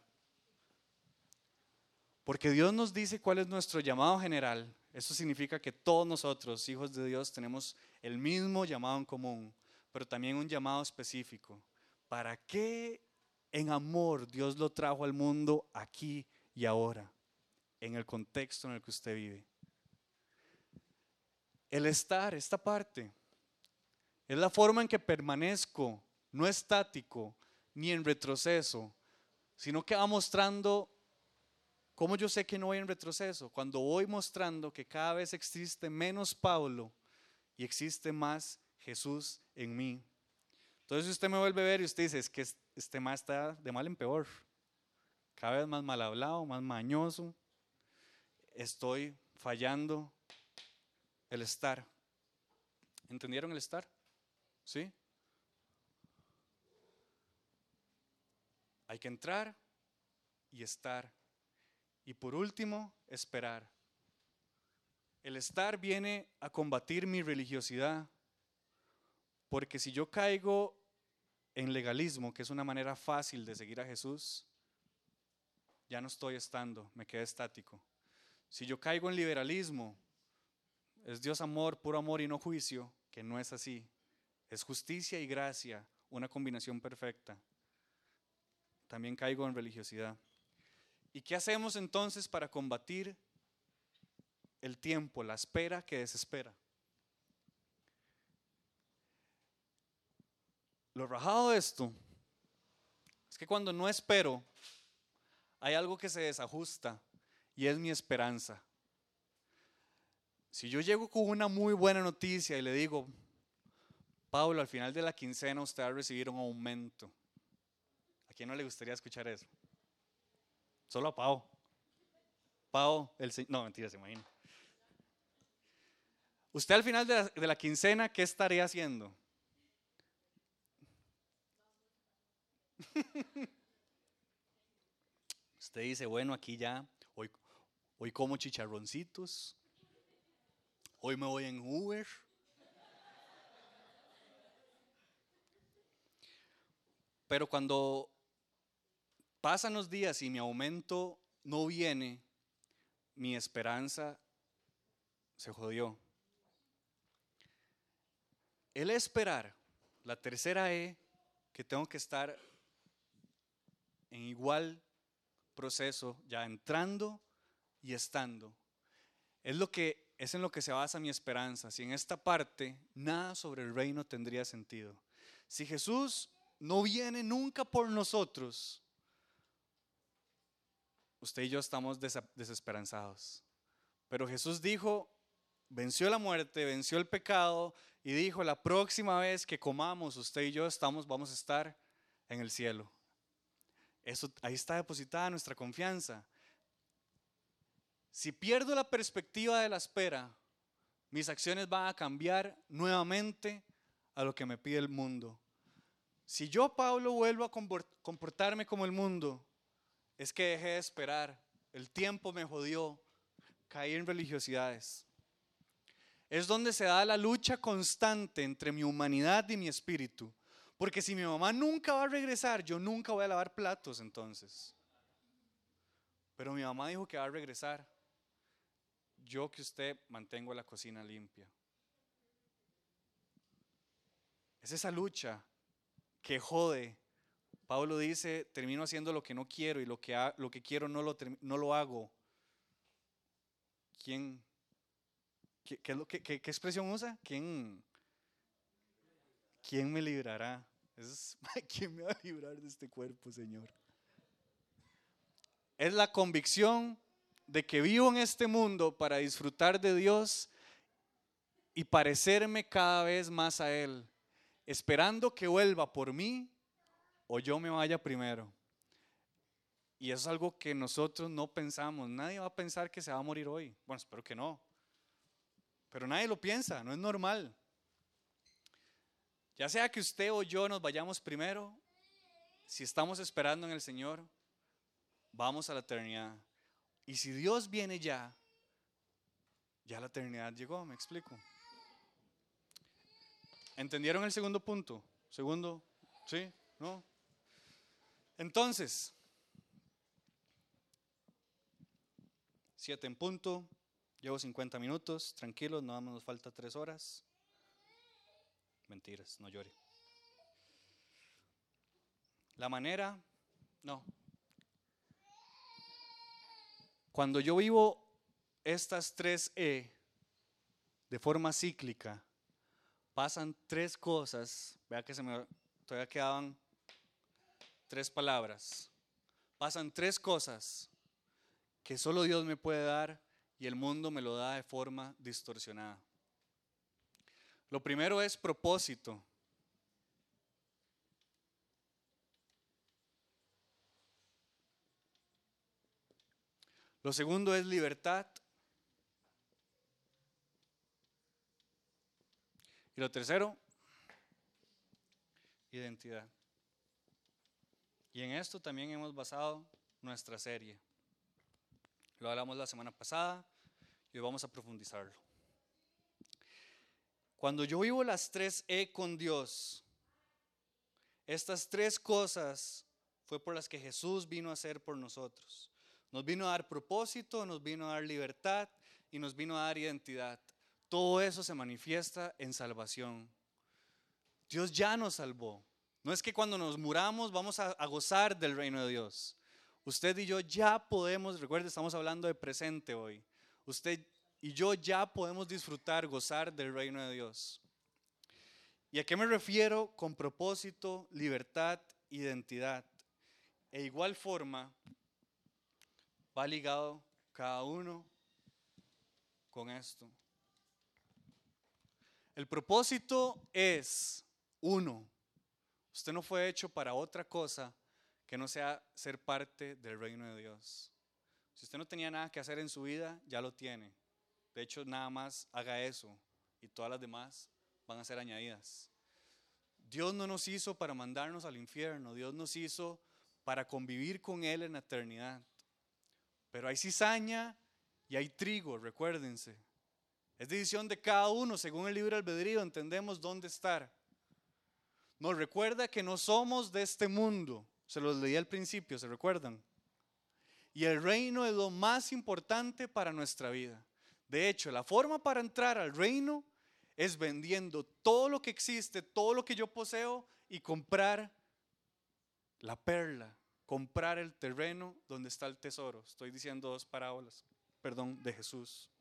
Porque Dios nos dice cuál es nuestro llamado general. Eso significa que todos nosotros, hijos de Dios, tenemos el mismo llamado en común, pero también un llamado específico. ¿Para qué en amor Dios lo trajo al mundo aquí y ahora, en el contexto en el que usted vive. El estar, esta parte, es la forma en que permanezco, no estático, ni en retroceso, sino que va mostrando cómo yo sé que no voy en retroceso, cuando voy mostrando que cada vez existe menos Pablo y existe más Jesús en mí. Entonces usted me vuelve a ver y usted dice, es que este más está de mal en peor cada vez más mal hablado, más mañoso, estoy fallando el estar. ¿Entendieron el estar? ¿Sí? Hay que entrar y estar. Y por último, esperar. El estar viene a combatir mi religiosidad, porque si yo caigo en legalismo, que es una manera fácil de seguir a Jesús, ya no estoy estando, me quedé estático. Si yo caigo en liberalismo, es Dios amor, puro amor y no juicio, que no es así. Es justicia y gracia, una combinación perfecta. También caigo en religiosidad. ¿Y qué hacemos entonces para combatir el tiempo, la espera que desespera? Lo rajado de esto es que cuando no espero, hay algo que se desajusta y es mi esperanza. Si yo llego con una muy buena noticia y le digo, Pablo, al final de la quincena usted va a recibir un aumento. ¿A quién no le gustaría escuchar eso? Solo a Pau. Pau, el No, mentira, se imagina. Usted al final de la, de la quincena, ¿qué estaría haciendo? [LAUGHS] Usted dice, bueno, aquí ya, hoy, hoy como chicharroncitos, hoy me voy en Uber. Pero cuando pasan los días y mi aumento no viene, mi esperanza se jodió. El esperar, la tercera E, que tengo que estar en igual proceso, ya entrando y estando. Es, lo que, es en lo que se basa mi esperanza. Si en esta parte nada sobre el reino tendría sentido. Si Jesús no viene nunca por nosotros, usted y yo estamos desesperanzados. Pero Jesús dijo, venció la muerte, venció el pecado y dijo, la próxima vez que comamos, usted y yo estamos, vamos a estar en el cielo. Eso, ahí está depositada nuestra confianza. Si pierdo la perspectiva de la espera, mis acciones van a cambiar nuevamente a lo que me pide el mundo. Si yo, Pablo, vuelvo a comportarme como el mundo, es que dejé de esperar. El tiempo me jodió. Caí en religiosidades. Es donde se da la lucha constante entre mi humanidad y mi espíritu. Porque si mi mamá nunca va a regresar, yo nunca voy a lavar platos entonces. Pero mi mamá dijo que va a regresar. Yo que usted mantengo la cocina limpia. Es esa lucha que jode. Pablo dice, termino haciendo lo que no quiero y lo que, lo que quiero no lo, no lo hago. ¿Quién? ¿Qué, qué, qué, expresión usa? ¿Quién? ¿Quién me librará? Es, [LAUGHS] ¿Quién me va a librar de este cuerpo, Señor? Es la convicción de que vivo en este mundo para disfrutar de Dios y parecerme cada vez más a Él, esperando que vuelva por mí o yo me vaya primero. Y eso es algo que nosotros no pensamos. Nadie va a pensar que se va a morir hoy. Bueno, espero que no. Pero nadie lo piensa, no es normal. Ya sea que usted o yo nos vayamos primero, si estamos esperando en el Señor, vamos a la eternidad. Y si Dios viene ya, ya la eternidad llegó, me explico. ¿Entendieron el segundo punto? Segundo, ¿sí? ¿No? Entonces, siete en punto, llevo 50 minutos, tranquilos, no nos falta tres horas. Mentiras, no llore. La manera, no. Cuando yo vivo estas tres E de forma cíclica, pasan tres cosas. Vea que se me todavía quedaban tres palabras. Pasan tres cosas que solo Dios me puede dar y el mundo me lo da de forma distorsionada. Lo primero es propósito. Lo segundo es libertad. Y lo tercero, identidad. Y en esto también hemos basado nuestra serie. Lo hablamos la semana pasada y hoy vamos a profundizarlo. Cuando yo vivo las tres E con Dios, estas tres cosas fue por las que Jesús vino a hacer por nosotros. Nos vino a dar propósito, nos vino a dar libertad y nos vino a dar identidad. Todo eso se manifiesta en salvación. Dios ya nos salvó. No es que cuando nos muramos vamos a, a gozar del reino de Dios. Usted y yo ya podemos, recuerde, estamos hablando de presente hoy. Usted y yo ya podemos disfrutar, gozar del reino de Dios. ¿Y a qué me refiero con propósito, libertad, identidad? E igual forma, va ligado cada uno con esto. El propósito es uno. Usted no fue hecho para otra cosa que no sea ser parte del reino de Dios. Si usted no tenía nada que hacer en su vida, ya lo tiene. De hecho, nada más haga eso y todas las demás van a ser añadidas. Dios no nos hizo para mandarnos al infierno, Dios nos hizo para convivir con Él en la eternidad. Pero hay cizaña y hay trigo, recuérdense. Es decisión de cada uno, según el libro albedrío, entendemos dónde estar. Nos recuerda que no somos de este mundo. Se los leí al principio, ¿se recuerdan? Y el reino es lo más importante para nuestra vida. De hecho, la forma para entrar al reino es vendiendo todo lo que existe, todo lo que yo poseo y comprar la perla, comprar el terreno donde está el tesoro. Estoy diciendo dos parábolas, perdón, de Jesús.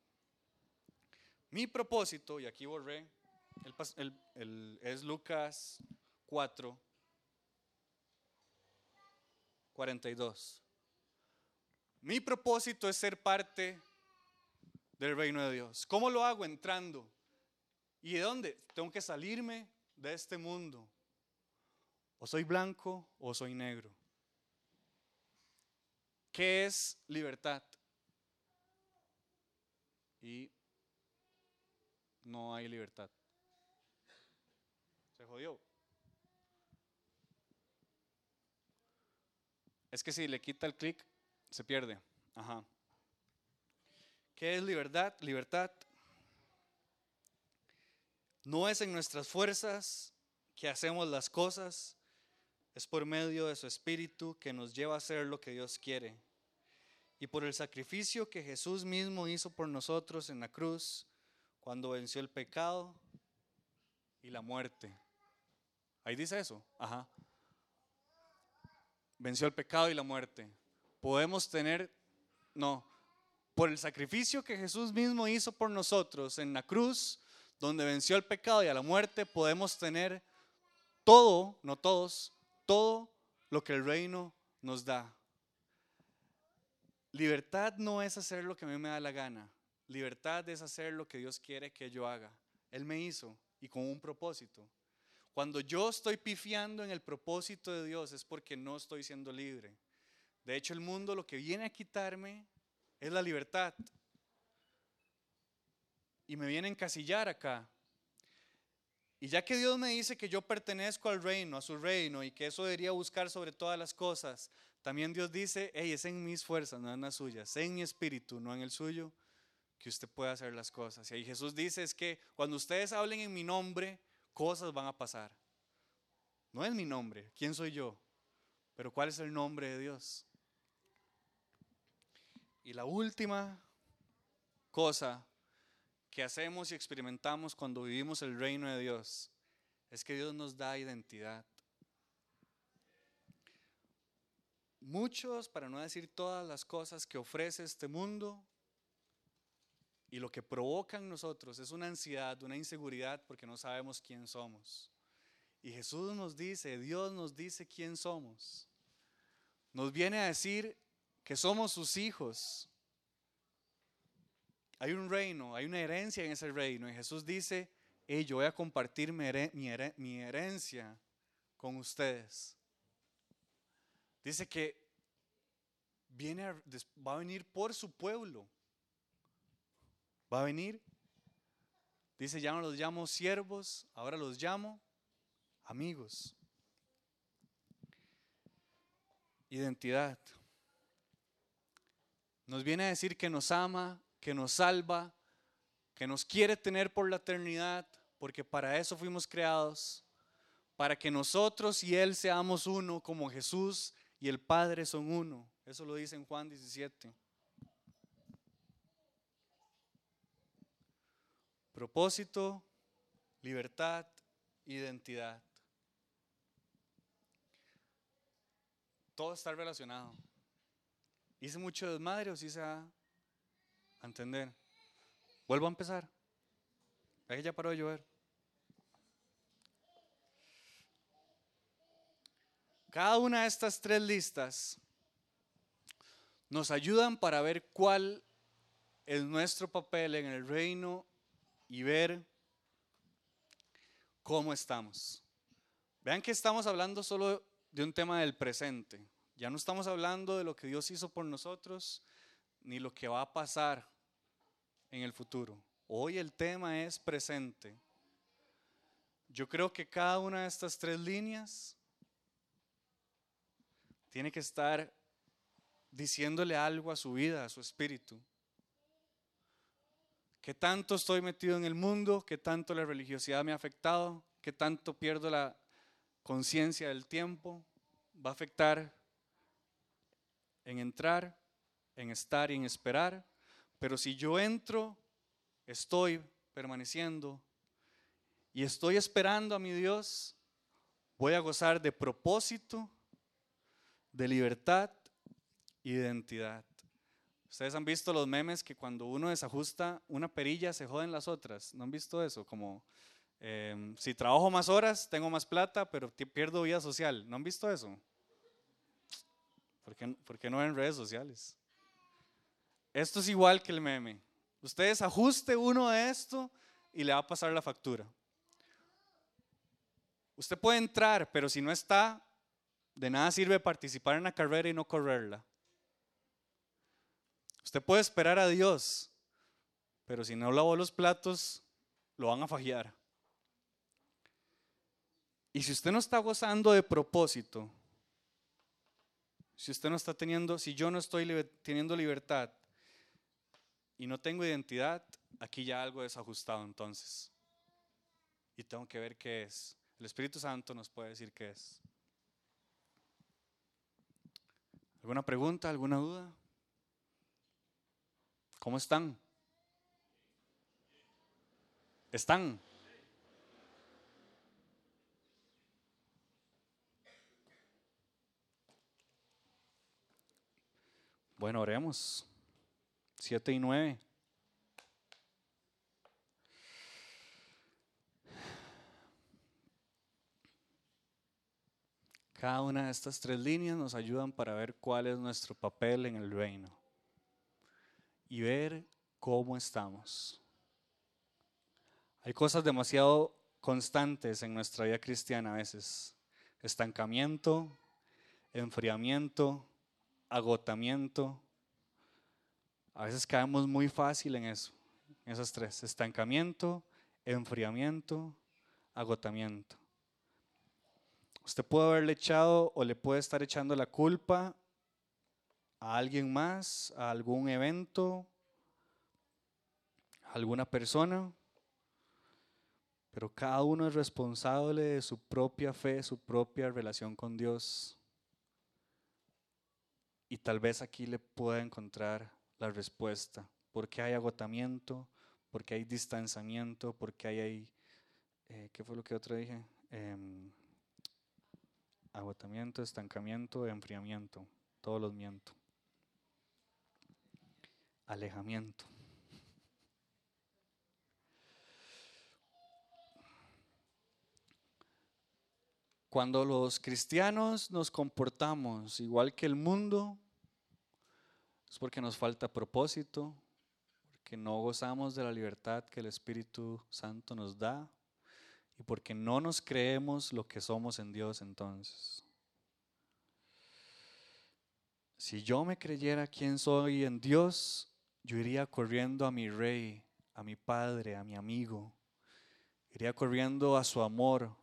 Mi propósito, y aquí borré, es Lucas 4, 42. Mi propósito es ser parte del reino de Dios. ¿Cómo lo hago? Entrando. ¿Y de dónde? Tengo que salirme de este mundo. O soy blanco o soy negro. ¿Qué es libertad? Y no hay libertad. Se jodió. Es que si le quita el clic, se pierde. Ajá. ¿Qué es libertad? Libertad no es en nuestras fuerzas que hacemos las cosas, es por medio de su Espíritu que nos lleva a hacer lo que Dios quiere. Y por el sacrificio que Jesús mismo hizo por nosotros en la cruz, cuando venció el pecado y la muerte. Ahí dice eso. Ajá. Venció el pecado y la muerte. Podemos tener, no, por el sacrificio que Jesús mismo hizo por nosotros en la cruz, donde venció el pecado y a la muerte, podemos tener todo, no todos, todo lo que el reino nos da. Libertad no es hacer lo que a mí me da la gana. Libertad es hacer lo que Dios quiere que yo haga. Él me hizo y con un propósito. Cuando yo estoy pifiando en el propósito de Dios es porque no estoy siendo libre. De hecho, el mundo lo que viene a quitarme es la libertad. Y me viene a encasillar acá. Y ya que Dios me dice que yo pertenezco al reino, a su reino, y que eso debería buscar sobre todas las cosas, también Dios dice, hey, es en mis fuerzas, no en las suyas, es en mi espíritu, no en el suyo, que usted pueda hacer las cosas. Y ahí Jesús dice es que cuando ustedes hablen en mi nombre, cosas van a pasar. No es mi nombre, ¿quién soy yo? Pero ¿cuál es el nombre de Dios? Y la última cosa que hacemos y experimentamos cuando vivimos el reino de Dios es que Dios nos da identidad. Muchos, para no decir todas las cosas que ofrece este mundo y lo que provoca en nosotros es una ansiedad, una inseguridad porque no sabemos quién somos. Y Jesús nos dice, Dios nos dice quién somos. Nos viene a decir que somos sus hijos. Hay un reino, hay una herencia en ese reino. Y Jesús dice, yo voy a compartir mi, herencia con ustedes. Dice que viene va a venir por su pueblo. Va a venir. Dice, ya no los llamo siervos, ahora los llamo amigos. Identidad. Nos viene a decir que nos ama, que nos salva, que nos quiere tener por la eternidad, porque para eso fuimos creados, para que nosotros y Él seamos uno, como Jesús y el Padre son uno. Eso lo dice en Juan 17. Propósito, libertad, identidad. Todo está relacionado. Hice mucho desmadre o sí se va a entender. Vuelvo a empezar. Ahí ya paró de llover. Cada una de estas tres listas nos ayudan para ver cuál es nuestro papel en el reino y ver cómo estamos. Vean que estamos hablando solo de un tema del presente. Ya no estamos hablando de lo que Dios hizo por nosotros, ni lo que va a pasar en el futuro. Hoy el tema es presente. Yo creo que cada una de estas tres líneas tiene que estar diciéndole algo a su vida, a su espíritu. ¿Qué tanto estoy metido en el mundo? ¿Qué tanto la religiosidad me ha afectado? ¿Qué tanto pierdo la conciencia del tiempo? Va a afectar en entrar, en estar y en esperar. Pero si yo entro, estoy permaneciendo y estoy esperando a mi Dios, voy a gozar de propósito, de libertad y de identidad. Ustedes han visto los memes que cuando uno desajusta una perilla se joden las otras. ¿No han visto eso? Como em, si trabajo más horas, tengo más plata, pero pierdo vida social. ¿No han visto eso? ¿Por qué, por qué no en redes sociales? Esto es igual que el meme. Ustedes ajuste uno de esto y le va a pasar la factura. Usted puede entrar, pero si no está, de nada sirve participar en la carrera y no correrla. Usted puede esperar a Dios, pero si no lavó los platos, lo van a fagiar. Y si usted no está gozando de propósito, si usted no está teniendo, si yo no estoy teniendo libertad y no tengo identidad, aquí ya algo desajustado entonces. Y tengo que ver qué es. El Espíritu Santo nos puede decir qué es. ¿Alguna pregunta? ¿Alguna duda? ¿Cómo están? ¿Están? Bueno, oremos. Siete y nueve. Cada una de estas tres líneas nos ayudan para ver cuál es nuestro papel en el reino y ver cómo estamos. Hay cosas demasiado constantes en nuestra vida cristiana a veces. Estancamiento, enfriamiento, agotamiento. A veces caemos muy fácil en eso, en esas tres. Estancamiento, enfriamiento, agotamiento. Usted puede haberle echado o le puede estar echando la culpa a alguien más, a algún evento, a alguna persona, pero cada uno es responsable de su propia fe, su propia relación con Dios. Y tal vez aquí le pueda encontrar la respuesta. ¿Por qué hay agotamiento? ¿Por qué hay distanciamiento? ¿Por qué hay, eh, ¿qué fue lo que otro dije? Em, agotamiento, estancamiento, enfriamiento. Todos los miento. Alejamiento. Cuando los cristianos nos comportamos igual que el mundo, es porque nos falta propósito, porque no gozamos de la libertad que el Espíritu Santo nos da y porque no nos creemos lo que somos en Dios entonces. Si yo me creyera quién soy en Dios, yo iría corriendo a mi rey, a mi padre, a mi amigo. Iría corriendo a su amor,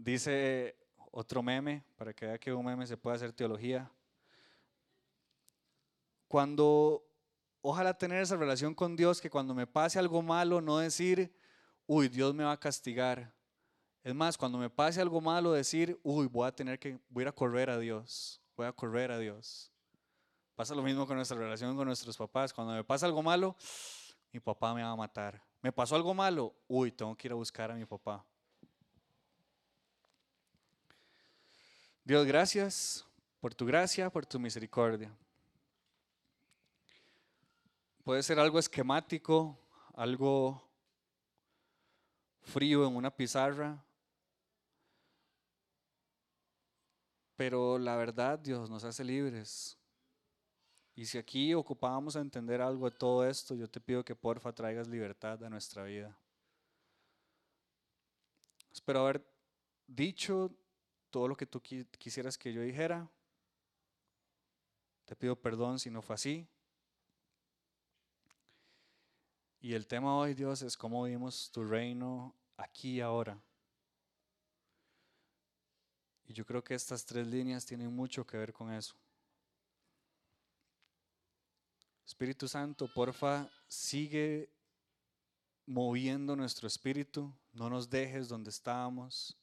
Dice otro meme, para que vea que un meme se puede hacer teología. Cuando, ojalá tener esa relación con Dios, que cuando me pase algo malo, no decir, uy, Dios me va a castigar. Es más, cuando me pase algo malo, decir, uy, voy a tener que, voy a correr a Dios, voy a correr a Dios. Pasa lo mismo con nuestra relación con nuestros papás. Cuando me pasa algo malo, mi papá me va a matar. Me pasó algo malo, uy, tengo que ir a buscar a mi papá. Dios, gracias por tu gracia, por tu misericordia. Puede ser algo esquemático, algo frío en una pizarra, pero la verdad, Dios, nos hace libres. Y si aquí ocupábamos a entender algo de todo esto, yo te pido que porfa traigas libertad a nuestra vida. Espero haber dicho todo lo que tú quisieras que yo dijera. Te pido perdón si no fue así. Y el tema hoy, Dios, es cómo vivimos tu reino aquí y ahora. Y yo creo que estas tres líneas tienen mucho que ver con eso. Espíritu Santo, porfa, sigue moviendo nuestro espíritu. No nos dejes donde estábamos.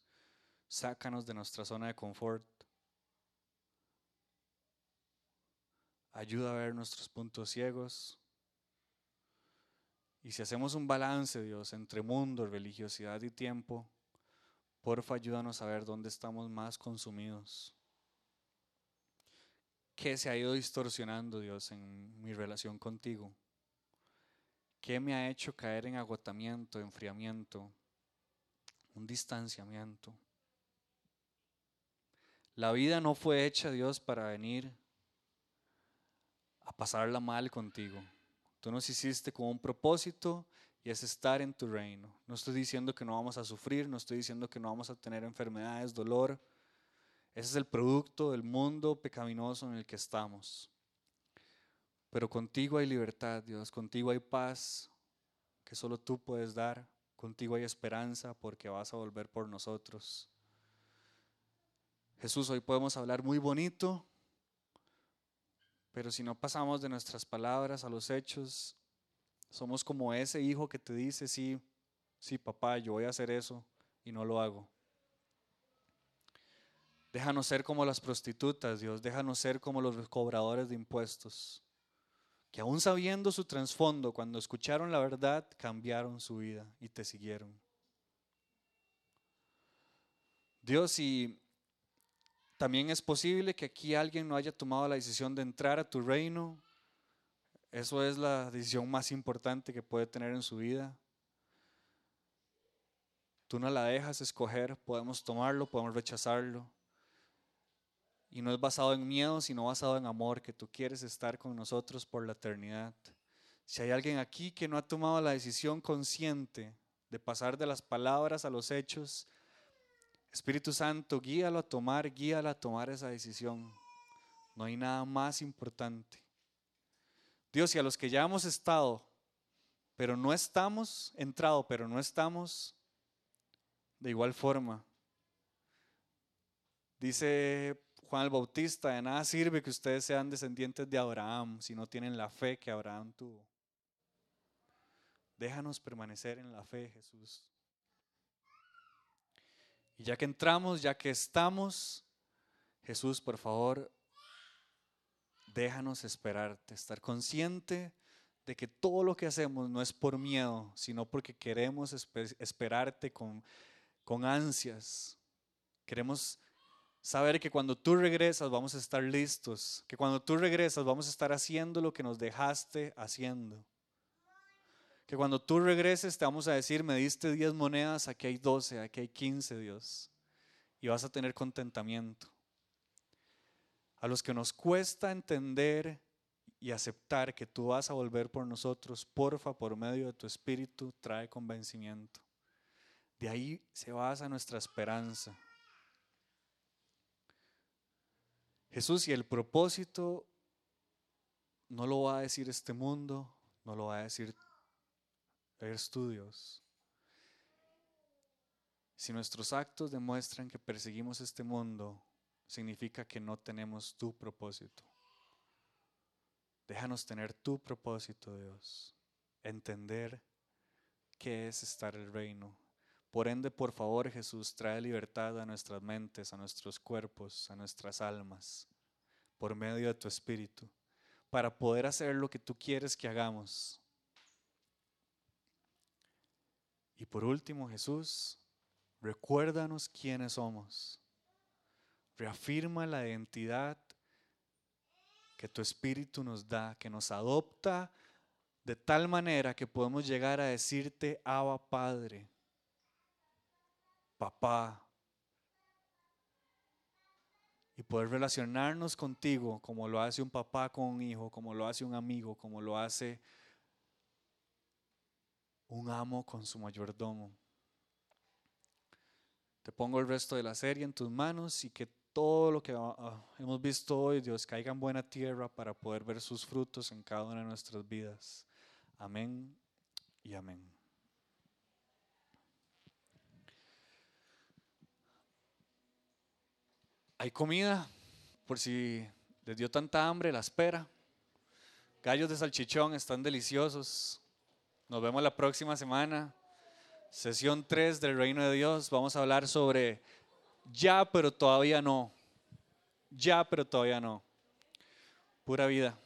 Sácanos de nuestra zona de confort. Ayuda a ver nuestros puntos ciegos. Y si hacemos un balance, Dios, entre mundo, religiosidad y tiempo, porfa, ayúdanos a ver dónde estamos más consumidos. ¿Qué se ha ido distorsionando, Dios, en mi relación contigo? ¿Qué me ha hecho caer en agotamiento, enfriamiento, un distanciamiento? La vida no fue hecha, Dios, para venir a pasarla mal contigo. Tú nos hiciste con un propósito y es estar en tu reino. No estoy diciendo que no vamos a sufrir, no estoy diciendo que no vamos a tener enfermedades, dolor. Ese es el producto del mundo pecaminoso en el que estamos. Pero contigo hay libertad, Dios, contigo hay paz que solo tú puedes dar, contigo hay esperanza porque vas a volver por nosotros. Jesús, hoy podemos hablar muy bonito, pero si no pasamos de nuestras palabras a los hechos, somos como ese hijo que te dice, sí, sí, papá, yo voy a hacer eso y no lo hago. Déjanos ser como las prostitutas, Dios, déjanos ser como los cobradores de impuestos, que aún sabiendo su trasfondo, cuando escucharon la verdad, cambiaron su vida y te siguieron. Dios, y también es posible que aquí alguien no haya tomado la decisión de entrar a tu reino. Eso es la decisión más importante que puede tener en su vida. Tú no la dejas escoger, podemos tomarlo, podemos rechazarlo. Y no es basado en miedo, sino basado en amor, que tú quieres estar con nosotros por la eternidad. Si hay alguien aquí que no ha tomado la decisión consciente de pasar de las palabras a los hechos, Espíritu Santo, guíalo a tomar, guíalo a tomar esa decisión. No hay nada más importante. Dios, y a los que ya hemos estado, pero no estamos, entrado, pero no estamos, de igual forma. Dice Juan el Bautista, de nada sirve que ustedes sean descendientes de Abraham si no tienen la fe que Abraham tuvo. Déjanos permanecer en la fe, Jesús. Y ya que entramos, ya que estamos, Jesús, por favor, déjanos esperarte, estar consciente de que todo lo que hacemos no es por miedo, sino porque queremos esperarte con, con ansias. Queremos saber que cuando tú regresas vamos a estar listos, que cuando tú regresas vamos a estar haciendo lo que nos dejaste haciendo. Que cuando tú regreses te vamos a decir, me diste 10 monedas, aquí hay 12, aquí hay 15, Dios. Y vas a tener contentamiento. A los que nos cuesta entender y aceptar que tú vas a volver por nosotros, porfa, por medio de tu espíritu, trae convencimiento. De ahí se basa nuestra esperanza. Jesús, y el propósito no lo va a decir este mundo, no lo va a decir estudios. Si nuestros actos demuestran que perseguimos este mundo, significa que no tenemos tu propósito. Déjanos tener tu propósito, Dios. Entender qué es estar el reino. Por ende, por favor, Jesús, trae libertad a nuestras mentes, a nuestros cuerpos, a nuestras almas, por medio de tu Espíritu, para poder hacer lo que tú quieres que hagamos Y por último, Jesús, recuérdanos quiénes somos. Reafirma la identidad que tu Espíritu nos da, que nos adopta de tal manera que podemos llegar a decirte, Abba Padre, Papá, y poder relacionarnos contigo como lo hace un papá con un hijo, como lo hace un amigo, como lo hace un amo con su mayordomo. Te pongo el resto de la serie en tus manos y que todo lo que ah, ah, hemos visto hoy, Dios, caiga en buena tierra para poder ver sus frutos en cada una de nuestras vidas. Amén y amén. Hay comida, por si les dio tanta hambre, la espera. Gallos de salchichón están deliciosos. Nos vemos la próxima semana. Sesión 3 del Reino de Dios. Vamos a hablar sobre ya, pero todavía no. Ya, pero todavía no. Pura vida.